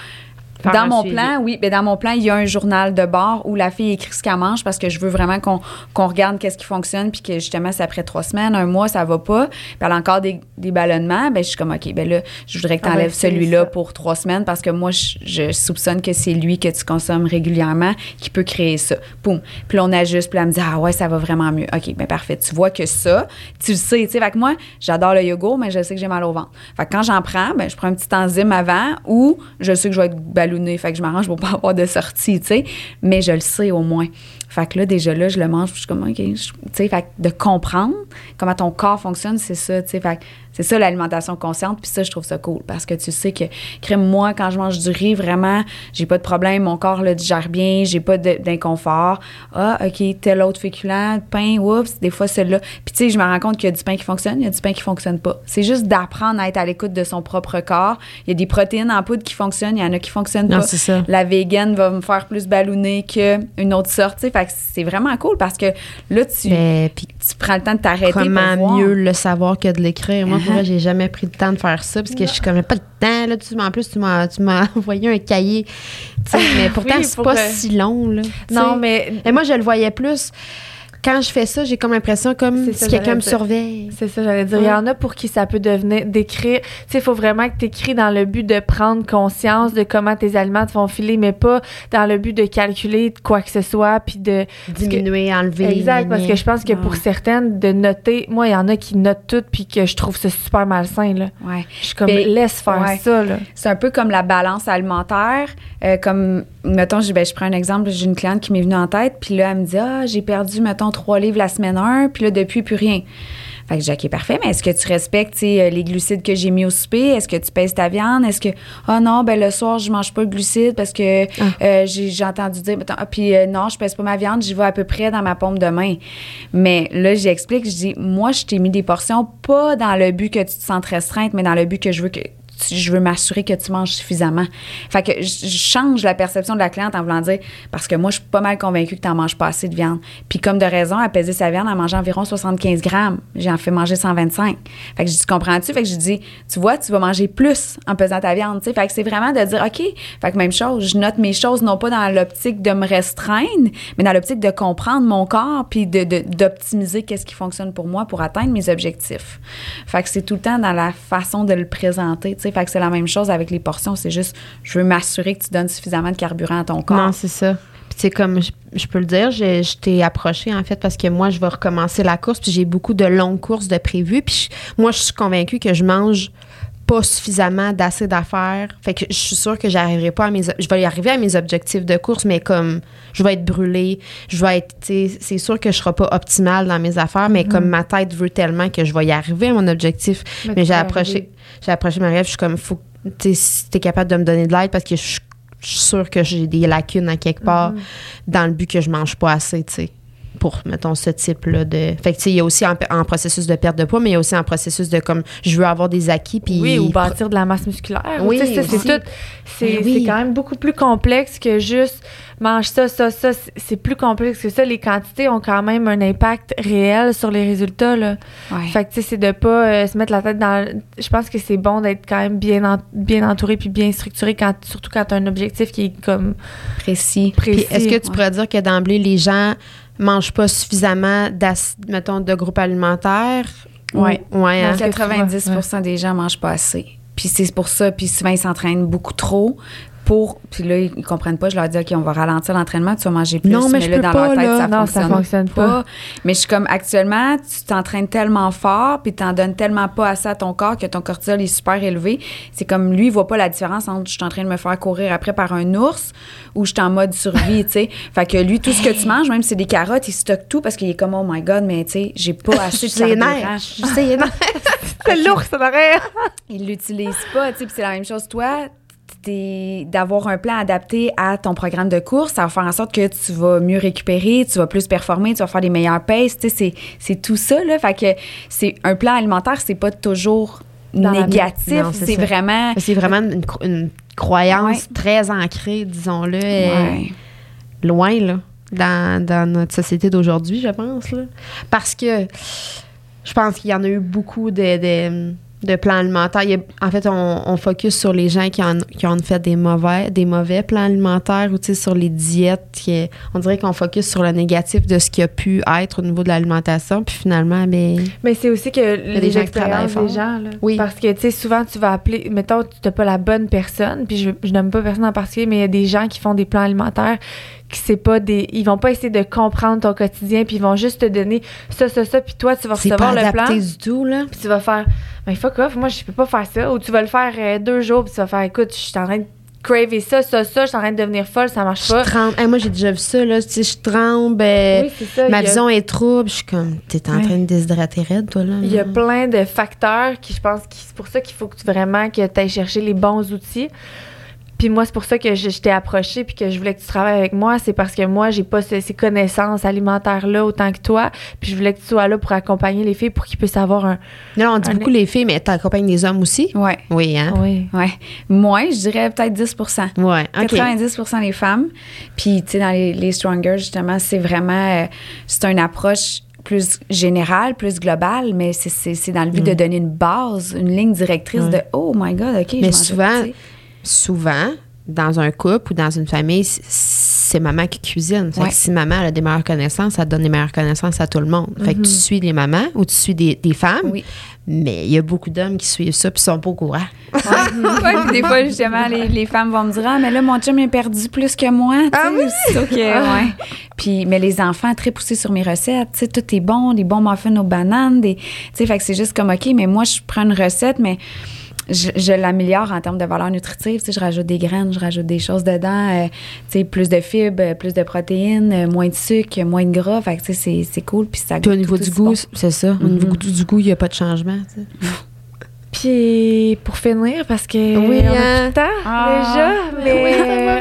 B: Faire
C: dans mon
B: suivi.
C: plan, oui, mais dans mon plan, il y a un journal de bord où la fille écrit ce qu'elle mange parce que je veux vraiment qu'on regarde qu'est-ce qui fonctionne puis que justement, c'est après trois semaines, un mois, ça va pas. Puis elle a encore des, des ballonnements, ben je suis comme, OK, ben là, je voudrais que tu
A: Ah ben,
C: enlèves
A: c'est
C: celui-là pour trois semaines parce que moi, je, je soupçonne que c'est lui que tu consommes régulièrement qui peut créer ça. Poum. Puis là, on ajuste, puis là, elle me dit, ah ouais, ça va vraiment mieux. OK, ben parfait. Tu vois que ça, tu le sais, tu sais. Fait que moi, j'adore le yogourt, mais je sais que j'ai mal au ventre. Fait que quand j'en prends, ben je prends un petit enzyme avant ou je sais que je vais être ballonnée. Fait que je m'arrange pour pas avoir de sortie, tu sais. Mais je le sais au moins. Fait que là, déjà là, je le mange, puis je suis comme, OK. je- Tu sais, fait que de comprendre comment ton corps fonctionne, c'est ça, tu sais. Fait que c'est ça l'alimentation consciente, puis ça, je trouve ça cool parce que tu sais que, crème, moi, quand je mange du riz, vraiment, j'ai pas de problème, mon corps le digère bien, j'ai pas d'inconfort. Ah, OK, tel autre féculent, pain, oups, des fois celui-là. Puis tu sais, je me rends compte qu'il y a du pain qui fonctionne, il y a du pain qui fonctionne pas. C'est juste d'apprendre à être à l'écoute de son propre corps. Il y a des protéines en poudre qui fonctionnent, il y en a qui fonctionnent
B: Non,
C: pas.
B: c'est ça.
C: La vegan va me faire plus ballonner qu'une autre sorte, tu sais. Fait que c'est vraiment cool parce que là, tu,
B: Mais puis
C: tu prends le temps de t'arrêter pour
B: comment
C: voir.
B: mieux le savoir que de l'écrire? Moi, pour
C: Uh-huh.
B: j'ai jamais pris le temps de faire ça parce que je suis comme, pas de temps. Là, tu, en plus, tu m'as, tu m'as [laughs] envoyé un cahier. Mais [laughs] pourtant,
A: Oui,
B: c'est
A: pour
B: pas
A: le-
B: si long. Là,
A: Non, mais
B: Et moi, je le voyais plus. Quand je fais ça, j'ai comme l'impression comme
A: C'est
B: si
A: ça,
B: quelqu'un me surveille.
A: C'est ça, j'allais dire. Il y en a pour qui ça peut devenir d'écrire. Tu sais, il faut vraiment que tu écris dans le but de prendre conscience de comment tes aliments te font filer, mais pas dans le but de calculer quoi que ce soit, puis de. parce que-
B: Diminuer, enlever.
A: Exact, parce que je pense que pour certaines, de noter, moi, il y en a qui notent tout, puis que je trouve ça super malsain, là.
C: Ouais.
A: Je suis comme,
C: Mais-
A: laisse faire
C: ouais.
A: ça, là.
C: C'est un peu comme la balance alimentaire, euh, comme mettons, je, ben, je prends un exemple, j'ai une cliente qui m'est venue en tête, puis là, elle me dit, ah, j'ai perdu, mettons, trois livres la semaine 1, puis là, depuis, plus rien. Fait que j'ai OK, parfait, mais est-ce que tu respectes euh, les glucides que j'ai mis au souper? Est-ce que tu pèses ta viande? Est-ce que, ah non, ben le soir, je mange pas le glucide parce que euh, j'ai j'ai entendu dire, mettons, ah, puis euh, non, je pèse pas ma viande, j'y vais à peu près dans ma paume de main. Mais là, j'explique, je dis, moi, je t'ai mis des portions pas dans le but que tu te sentes restreinte, mais dans le but que je veux que je veux m'assurer que tu manges suffisamment. Fait que je change la perception de la cliente en voulant dire parce que moi je suis pas mal convaincue que tu n'en manges pas assez de viande. Puis comme de raison, elle pesait sa viande, elle mangeait environ 75 grammes. J'en fais manger 125. Fait que je dis comprends-tu? Fait que je dis tu vois, tu vas manger plus en pesant ta viande. Fait que c'est vraiment de dire ok. Fait que même chose, je note mes choses non pas dans l'optique de me restreindre, mais dans l'optique de comprendre mon corps puis de de- d'optimiser qu'est-ce qui fonctionne pour moi pour atteindre mes objectifs. Fait que c'est tout le temps dans la façon de le présenter. Fait que c'est la même chose avec les portions. C'est juste, je veux m'assurer que tu donnes suffisamment de carburant à ton corps.
B: Non, c'est ça. Puis sais, comme je, peux le dire, je, t'ai approché en fait parce que moi, je vais recommencer la course, puis j'ai beaucoup de longues courses de prévues. Puis moi, je suis convaincue que je mange pas suffisamment d'assez d'affaires. Fait que je suis sûre que j'arriverai pas à mes... Je vais y arriver à mes objectifs de course, mais comme je vais être brûlée, je vais être... C'est sûr que je serai pas optimale dans mes affaires, mais comme ma tête veut tellement que je vais y arriver à mon objectif.
A: Mais
B: j'ai approché, j'ai approché Marie-Ève, je suis comme, faut, tu si t'es capable de me donner de l'aide parce que je suis je suis sûre que j'ai des lacunes à quelque part dans le but que je mange pas assez, tu sais, pour, mettons, ce type-là de... Fait que, tu sais, il y a aussi en, en processus de perte de poids, mais il y a aussi en processus de, comme, je veux avoir des acquis, puis...
A: Oui, ou bâtir de la masse musculaire.
B: Oui,
A: c'est tout. C'est
B: Ben oui.
A: quand même beaucoup plus complexe que juste mange ça, ça, ça. C'est- plus complexe que ça. Les quantités ont quand même un impact réel sur les résultats. Là.
C: Ouais.
A: Fait que, tu sais, c'est de pas euh, se mettre la tête dans. Je pense que c'est bon d'être quand même bien, en- bien entouré puis bien structuré, quand, surtout quand tu as un objectif qui est comme
C: Précis.
A: Précis.
B: est-ce que tu
C: ouais.
B: pourrais dire que d'emblée, les gens mangent pas suffisamment, mettons, de groupes alimentaires? Ou-
C: Ouais.
B: Ouais, hein?
A: Parce que tu vois,
C: 90 des gens mangent pas assez. Puis c'est pour ça, puis souvent ils s'entraînent beaucoup trop pour puis là ils comprennent pas, je leur dis OK, on va ralentir l'entraînement, tu vas manger plus
B: Non, mais je
C: là
B: peux
C: dans
B: pas,
C: leur tête
B: là.
C: ça
A: Non, ça
C: fonctionne,
A: fonctionne pas.
C: Mais je suis comme actuellement, tu t'entraînes tellement fort puis t'en donnes tellement pas assez à ton corps que ton cortisol est super élevé. C'est comme lui, il voit pas la différence entre je suis en train de me faire courir après par un ours ou je suis en mode survie, [laughs] tu sais. Fait que lui tout ce que tu manges, même si c'est des carottes, il stocke tout parce qu'il est comme oh my god, mais tu sais, j'ai pas [laughs] assez de carburant.
B: les nerfs. [laughs]
A: C'est l'ours en arrière.
C: Ils l'utilisent pas, tu sais, puis c'est la même chose toi. D'avoir un plan adapté à ton programme de course, ça va faire en sorte que tu vas mieux récupérer, tu vas plus performer, tu vas faire des meilleures paces, c'est, tout ça, là. Fait que c'est un plan alimentaire, c'est pas toujours
A: Dans
C: négatif,
B: c'est
C: vraiment...
B: C'est vraiment une, cro- une croyance
C: Ouais.
B: très ancrée, disons-le, euh,
C: Ouais.
B: loin, là, dans, dans notre société d'aujourd'hui, je pense. Là. Parce que je pense qu'il y en a eu beaucoup de, de, de plans alimentaires. Il y a- en fait, on, on focus sur les gens qui, en, qui ont fait des mauvais, des mauvais plans alimentaires ou sur les diètes. Qui, on dirait qu'on focus sur le négatif de ce qui a pu être au niveau de l'alimentation. Puis finalement, ben,
A: Mais c'est aussi que les
B: gens qui travaillent fort.
A: des gens. Là.
B: Oui.
A: Parce que, tu sais, souvent, tu vas appeler, mettons, tu n'as pas la bonne personne, puis je, je nomme pas personne en particulier, mais il y a des gens qui font des plans alimentaires c'est pas des. Ils vont pas essayer de comprendre ton quotidien, puis ils vont juste te donner ça, ça, ça, puis toi, tu vas
B: c'est pas
A: recevoir le plan.
B: du tout. Là.
A: Puis tu vas faire, ben fuck off, moi je peux pas faire ça. Ou tu vas le faire euh, deux jours, puis tu vas faire, écoute, je suis en train de craver ça, ça, ça, je suis en train de devenir folle, ça marche
B: Je
A: pas.
B: tremble. Hey, moi, j'ai déjà vu ça. Là, tu je tremble. euh,
A: Oui, c'est ça.
B: ma
A: a-
B: vision est trouble. Je suis comme, t'es en
A: Ouais.
B: train de déshydrater raide, toi, là.
A: Il y a plein de facteurs qui, je pense, qui c'est pour ça qu'il faut que tu vraiment que tu ailles chercher les bons outils. Puis moi, c'est pour ça que je, je t'ai approché puis que je voulais que tu travailles avec moi. C'est parce que moi, j'ai pas ce- ces connaissances alimentaires-là autant que toi. Puis je voulais que tu sois là pour accompagner les filles pour qu'ils puissent avoir un.
B: Là, on dit
A: Un-
B: beaucoup les filles, mais t'accompagnes les hommes aussi?
C: Ouais,
B: Oui, hein?
A: Oui.
C: ouais. Moins, je dirais peut-être 10
B: Ouais, OK.
C: 90% des femmes. Puis, tu sais, dans les, les Stronger, justement, c'est vraiment... euh, c'est une approche plus générale, plus globale, mais c'est- c'est c'est dans le but de donner une base, une ligne directrice
B: Ouais.
C: de « Oh my God, OK, je
B: Mais souvent,
C: tu.
B: Souvent, dans un couple ou dans une famille, c'est maman qui cuisine. Fait
C: Ouais.
B: que si maman a des meilleures connaissances, ça donne des meilleures connaissances à tout le monde. Fait que tu
A: Mhm.
B: suis les mamans ou tu suis des, des femmes,
C: Oui.
B: mais il y a beaucoup d'hommes qui suivent ça puis sont pas au courant. [laughs]
C: Ouais, puis des fois, justement, les, les femmes vont me dire Ah, mais là, mon chum est perdu plus que moi.
B: Ah
C: sais, aussitôt que- ouais. Puis, mais les enfants, très poussés sur mes recettes. Tu sais, tout est bon, des bons muffins aux bananes. Des, tu sais, fait que c'est juste comme OK, mais moi, je prends une recette, mais je, je l'améliore en termes de valeur nutritive. Tu sais, je rajoute des graines, je rajoute des choses dedans. euh, tu sais, plus de fibres, euh, plus de protéines, euh, moins de sucre, moins de gras. Fait que, tu sais, c'est- c'est cool. Puis ça
B: Puis au niveau
C: tout
B: du goût,
C: bon.
B: c'est ça. Au
C: Mhm.
B: niveau du, goût, il n'y a pas de changement. tu sais. [laughs]
A: Puis pour finir, parce que
B: Oui,
A: on a
B: hein.
A: plus de temps
C: Ah.
A: déjà, mais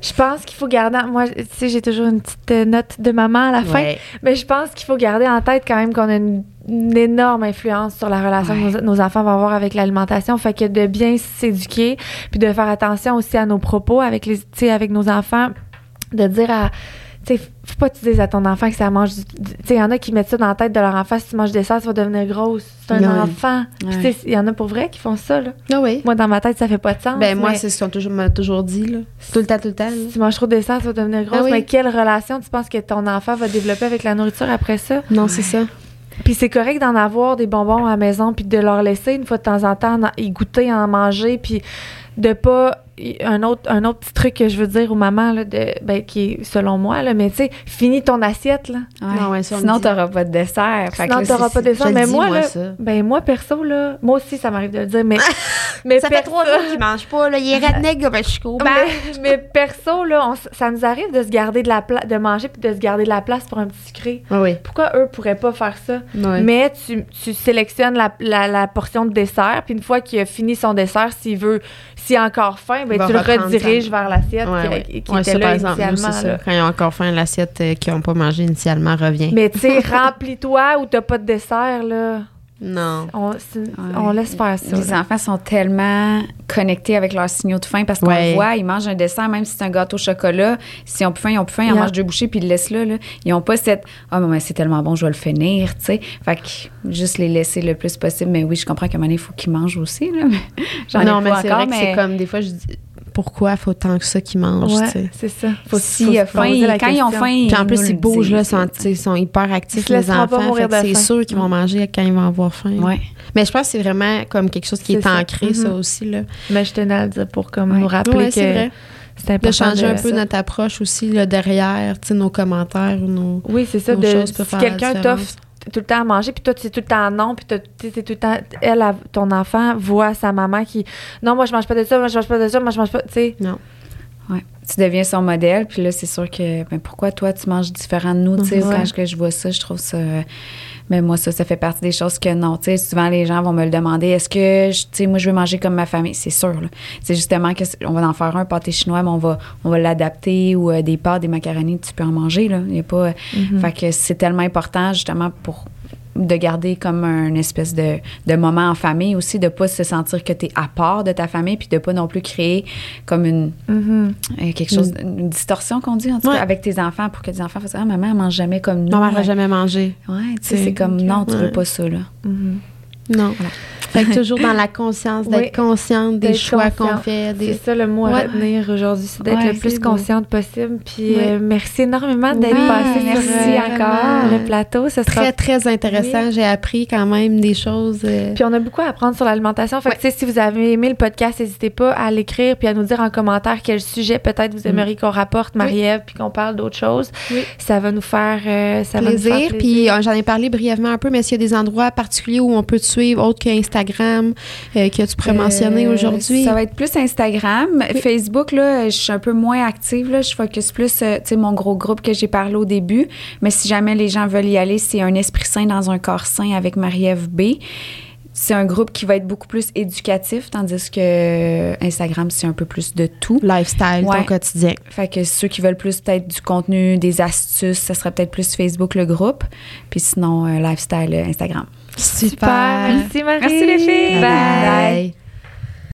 A: je pense qu'il faut garder. Moi, tu sais, j'ai toujours une petite note de maman à la fin,
B: Ouais.
A: mais je pense qu'il faut garder en tête quand même qu'on a une, une énorme influence sur la relation
C: Ouais.
A: que nos, nos enfants vont avoir avec l'alimentation. Fait que de bien s'éduquer, puis de faire attention aussi à nos propos avec les, avec nos enfants, de dire à tu faut pas que tu dises à ton enfant que ça mange du. Tu sais, il y en a qui mettent ça dans la tête de leur enfant. Si tu manges des salades, tu vas devenir grosse. C'est un enfant. Sais, il y en a pour vrai qui font ça, là.
B: Ah oui.
A: Moi, dans ma tête, ça fait pas de sens.
B: Ben, moi, c'est ce qu'on toujours- m'a toujours dit. Là. Tout le temps, tout le temps. là.
A: Si tu manges trop de dessert, tu vas devenir grosse.
B: Ah oui.
A: Mais quelle relation tu penses que ton enfant va développer avec la nourriture après ça?
B: Non, c'est ça.
A: Puis c'est correct d'en avoir des bonbons à la maison, puis de leur laisser une fois de temps en temps y goûter, en manger, puis de pas. Un autre, un autre petit truc que je veux dire aux mamans, là, de, ben, qui est selon moi, là, mais tu sais, finis ton assiette, là.
C: Ouais.
B: Non, ouais, ça, on
C: Sinon,
B: me dit.
C: t'auras pas de dessert. Fait
A: Sinon, t'auras
C: c'est-
A: pas de dessert. Mais
B: dis,
A: moi,
B: moi,
A: là,
B: ça.
A: ben, moi, perso, là, moi aussi, ça m'arrive de le dire, mais. [laughs] mais
B: Ça fait
A: perso-
B: trois jours qu'il mange pas. Là. Il est redneck, ben, je suis bar.
A: mais, [laughs] mais perso, là, on ça nous arrive de se garder de la de manger puis de se garder de la place pour un petit sucré.
B: Oui.
A: Pourquoi eux pourraient pas faire ça? Mais tu, tu sélectionnes la, la- la portion de dessert, puis une fois qu'il a fini son dessert, s'il veut, s'il a encore faim, ben, tu le rediriges vers l'assiette
B: Ouais,
A: qui,
B: ouais.
A: qui
B: Ouais,
A: était
B: ça,
A: là
B: par exemple, nous,
A: initialement.
B: ça. Quand ils ont encore faim, l'assiette euh, qu'ils n'ont pas mangé initialement revient.
A: Mais tu sais, [laughs] remplis-toi ou t'as pas de dessert, là.
B: Non.
A: On, on laisse faire ça.
C: Les
A: là.
C: enfants sont tellement connectés avec leurs signaux de faim parce qu'on
B: Ouais.
C: le voit, ils mangent un dessert, même si c'est un gâteau au chocolat. S'ils ont plus faim, ils ont plus faim, ils en mangent deux bouchées puis ils le laissent là. là. Ils n'ont pas cette Ah, mais c'est tellement bon, je vais le finir, tu sais. Fait que juste les laisser le plus possible. Mais oui, je comprends qu'à un moment donné, il faut qu'ils mangent aussi. Là. Mais [laughs] J'en ai
B: non, mais c'est
C: encore,
B: vrai que c'est comme des fois, je dis pourquoi faut tant que ça qu'ils mangent,
A: Ouais, c'est ça. Faut,
C: S'il
A: faut
C: faim, quand ils ont faim,
B: Puis en plus, ils bougent, là, sont, sont hyper actifs, les enfants. c'est sûr qu'ils vont manger quand ils vont avoir faim.
C: Ouais.
B: Mais je pense que c'est vraiment comme quelque chose qui est, ancré, ça
A: Mhm.
B: aussi. Là.
A: Mais je tenais à le dire pour comme
C: Ouais.
A: nous rappeler
B: Ouais,
A: que.
B: De changer un
A: de-
B: peu notre approche aussi là, derrière, nos commentaires ou nos.
A: Oui, c'est ça.
B: nos
A: De, si quelqu'un
B: différence.
A: Tout le temps à manger, puis toi, tu sais tout le temps non, puis tu sais, tout le temps. Elle, ton enfant, voit sa maman qui. Non, moi, je mange pas de ça, moi, je mange pas de ça, moi, je mange pas. Tu sais.
B: Non.
C: Ouais. Tu deviens son modèle, puis là, c'est sûr que ben, pourquoi toi, tu manges différent de nous,
A: Ouais.
C: quand je, que je vois ça, je trouve ça. Mais moi, ça, ça fait partie des choses que non. Tu sais, souvent, les gens vont me le demander est-ce que, tu sais, moi, je veux manger comme ma famille? C'est sûr, là. C'est justement que c'est- on va en faire un pâté chinois, mais on va, on va l'adapter ou euh, des pâtes, des macaronis, tu peux en manger, là. Il y a pas.
A: Mm-hmm.
C: Fait que c'est tellement important, justement, pour de garder comme un espèce de, de moment en famille aussi, de pas se sentir que tu es à part de ta famille, puis de pas non plus créer comme une,
A: Mhm.
C: euh, quelque chose, une distorsion qu'on dit, en tout
B: Ouais.
C: cas, avec tes enfants, pour que tes enfants fassent Ah, maman, elle mange jamais comme nous.
B: Ma mère n'a
C: Ouais.
B: jamais mangé.
C: Ouais, tu sais,
B: C'est-
C: comme non, tu
B: Ouais.
C: veux pas ça, là.
A: Mhm.
B: Non. [laughs] Fait que toujours dans la conscience, d'être
A: Oui.
B: consciente des choix qu'on fait.
A: C'est ça le mot à
B: Ouais.
A: retenir aujourd'hui, c'est d'être
C: Ouais,
A: le plus
C: beau.
A: consciente possible. Puis
B: Ouais.
A: euh, merci énormément d'être passé
C: merci
A: sur euh,
C: encore.
A: le plateau. Ce sera
B: Très, très intéressant. J'ai appris quand même des choses. euh,
A: Puis on a beaucoup à apprendre sur l'alimentation. Fait que, si vous avez aimé le podcast, n'hésitez pas à l'écrire puis à nous dire en commentaire quel sujet peut-être vous aimeriez qu'on rapporte, Marie-Ève, puis qu'on parle d'autres choses. Ça va nous faire, euh, ça va nous
B: plaisir.
A: faire
B: Puis euh, j'en ai parlé brièvement un peu, mais s'il y a des endroits particuliers où on peut te suivre, autres qu'Instagram, euh, que tu pourrais mentionner
C: Euh,
B: aujourd'hui?
C: Ça va être plus Instagram. Facebook, là, je suis un peu moins active. Là, je focus plus, euh, tu sais, mon gros groupe que j'ai parlé au début. Mais si jamais les gens veulent y aller, c'est un esprit sain dans un corps sain avec Marie-Ève B. C'est un groupe qui va être beaucoup plus éducatif, tandis que Instagram, c'est un peu plus de tout.
B: Lifestyle, ton
C: Ouais.
B: quotidien.
C: Fait que ceux qui veulent plus peut-être du contenu, des astuces, ça serait peut-être plus Facebook, le groupe. Puis sinon, euh, lifestyle, Instagram.
B: Super.
A: Super. Merci, Marie.
C: Merci, les filles.
A: Bye.
B: Bye.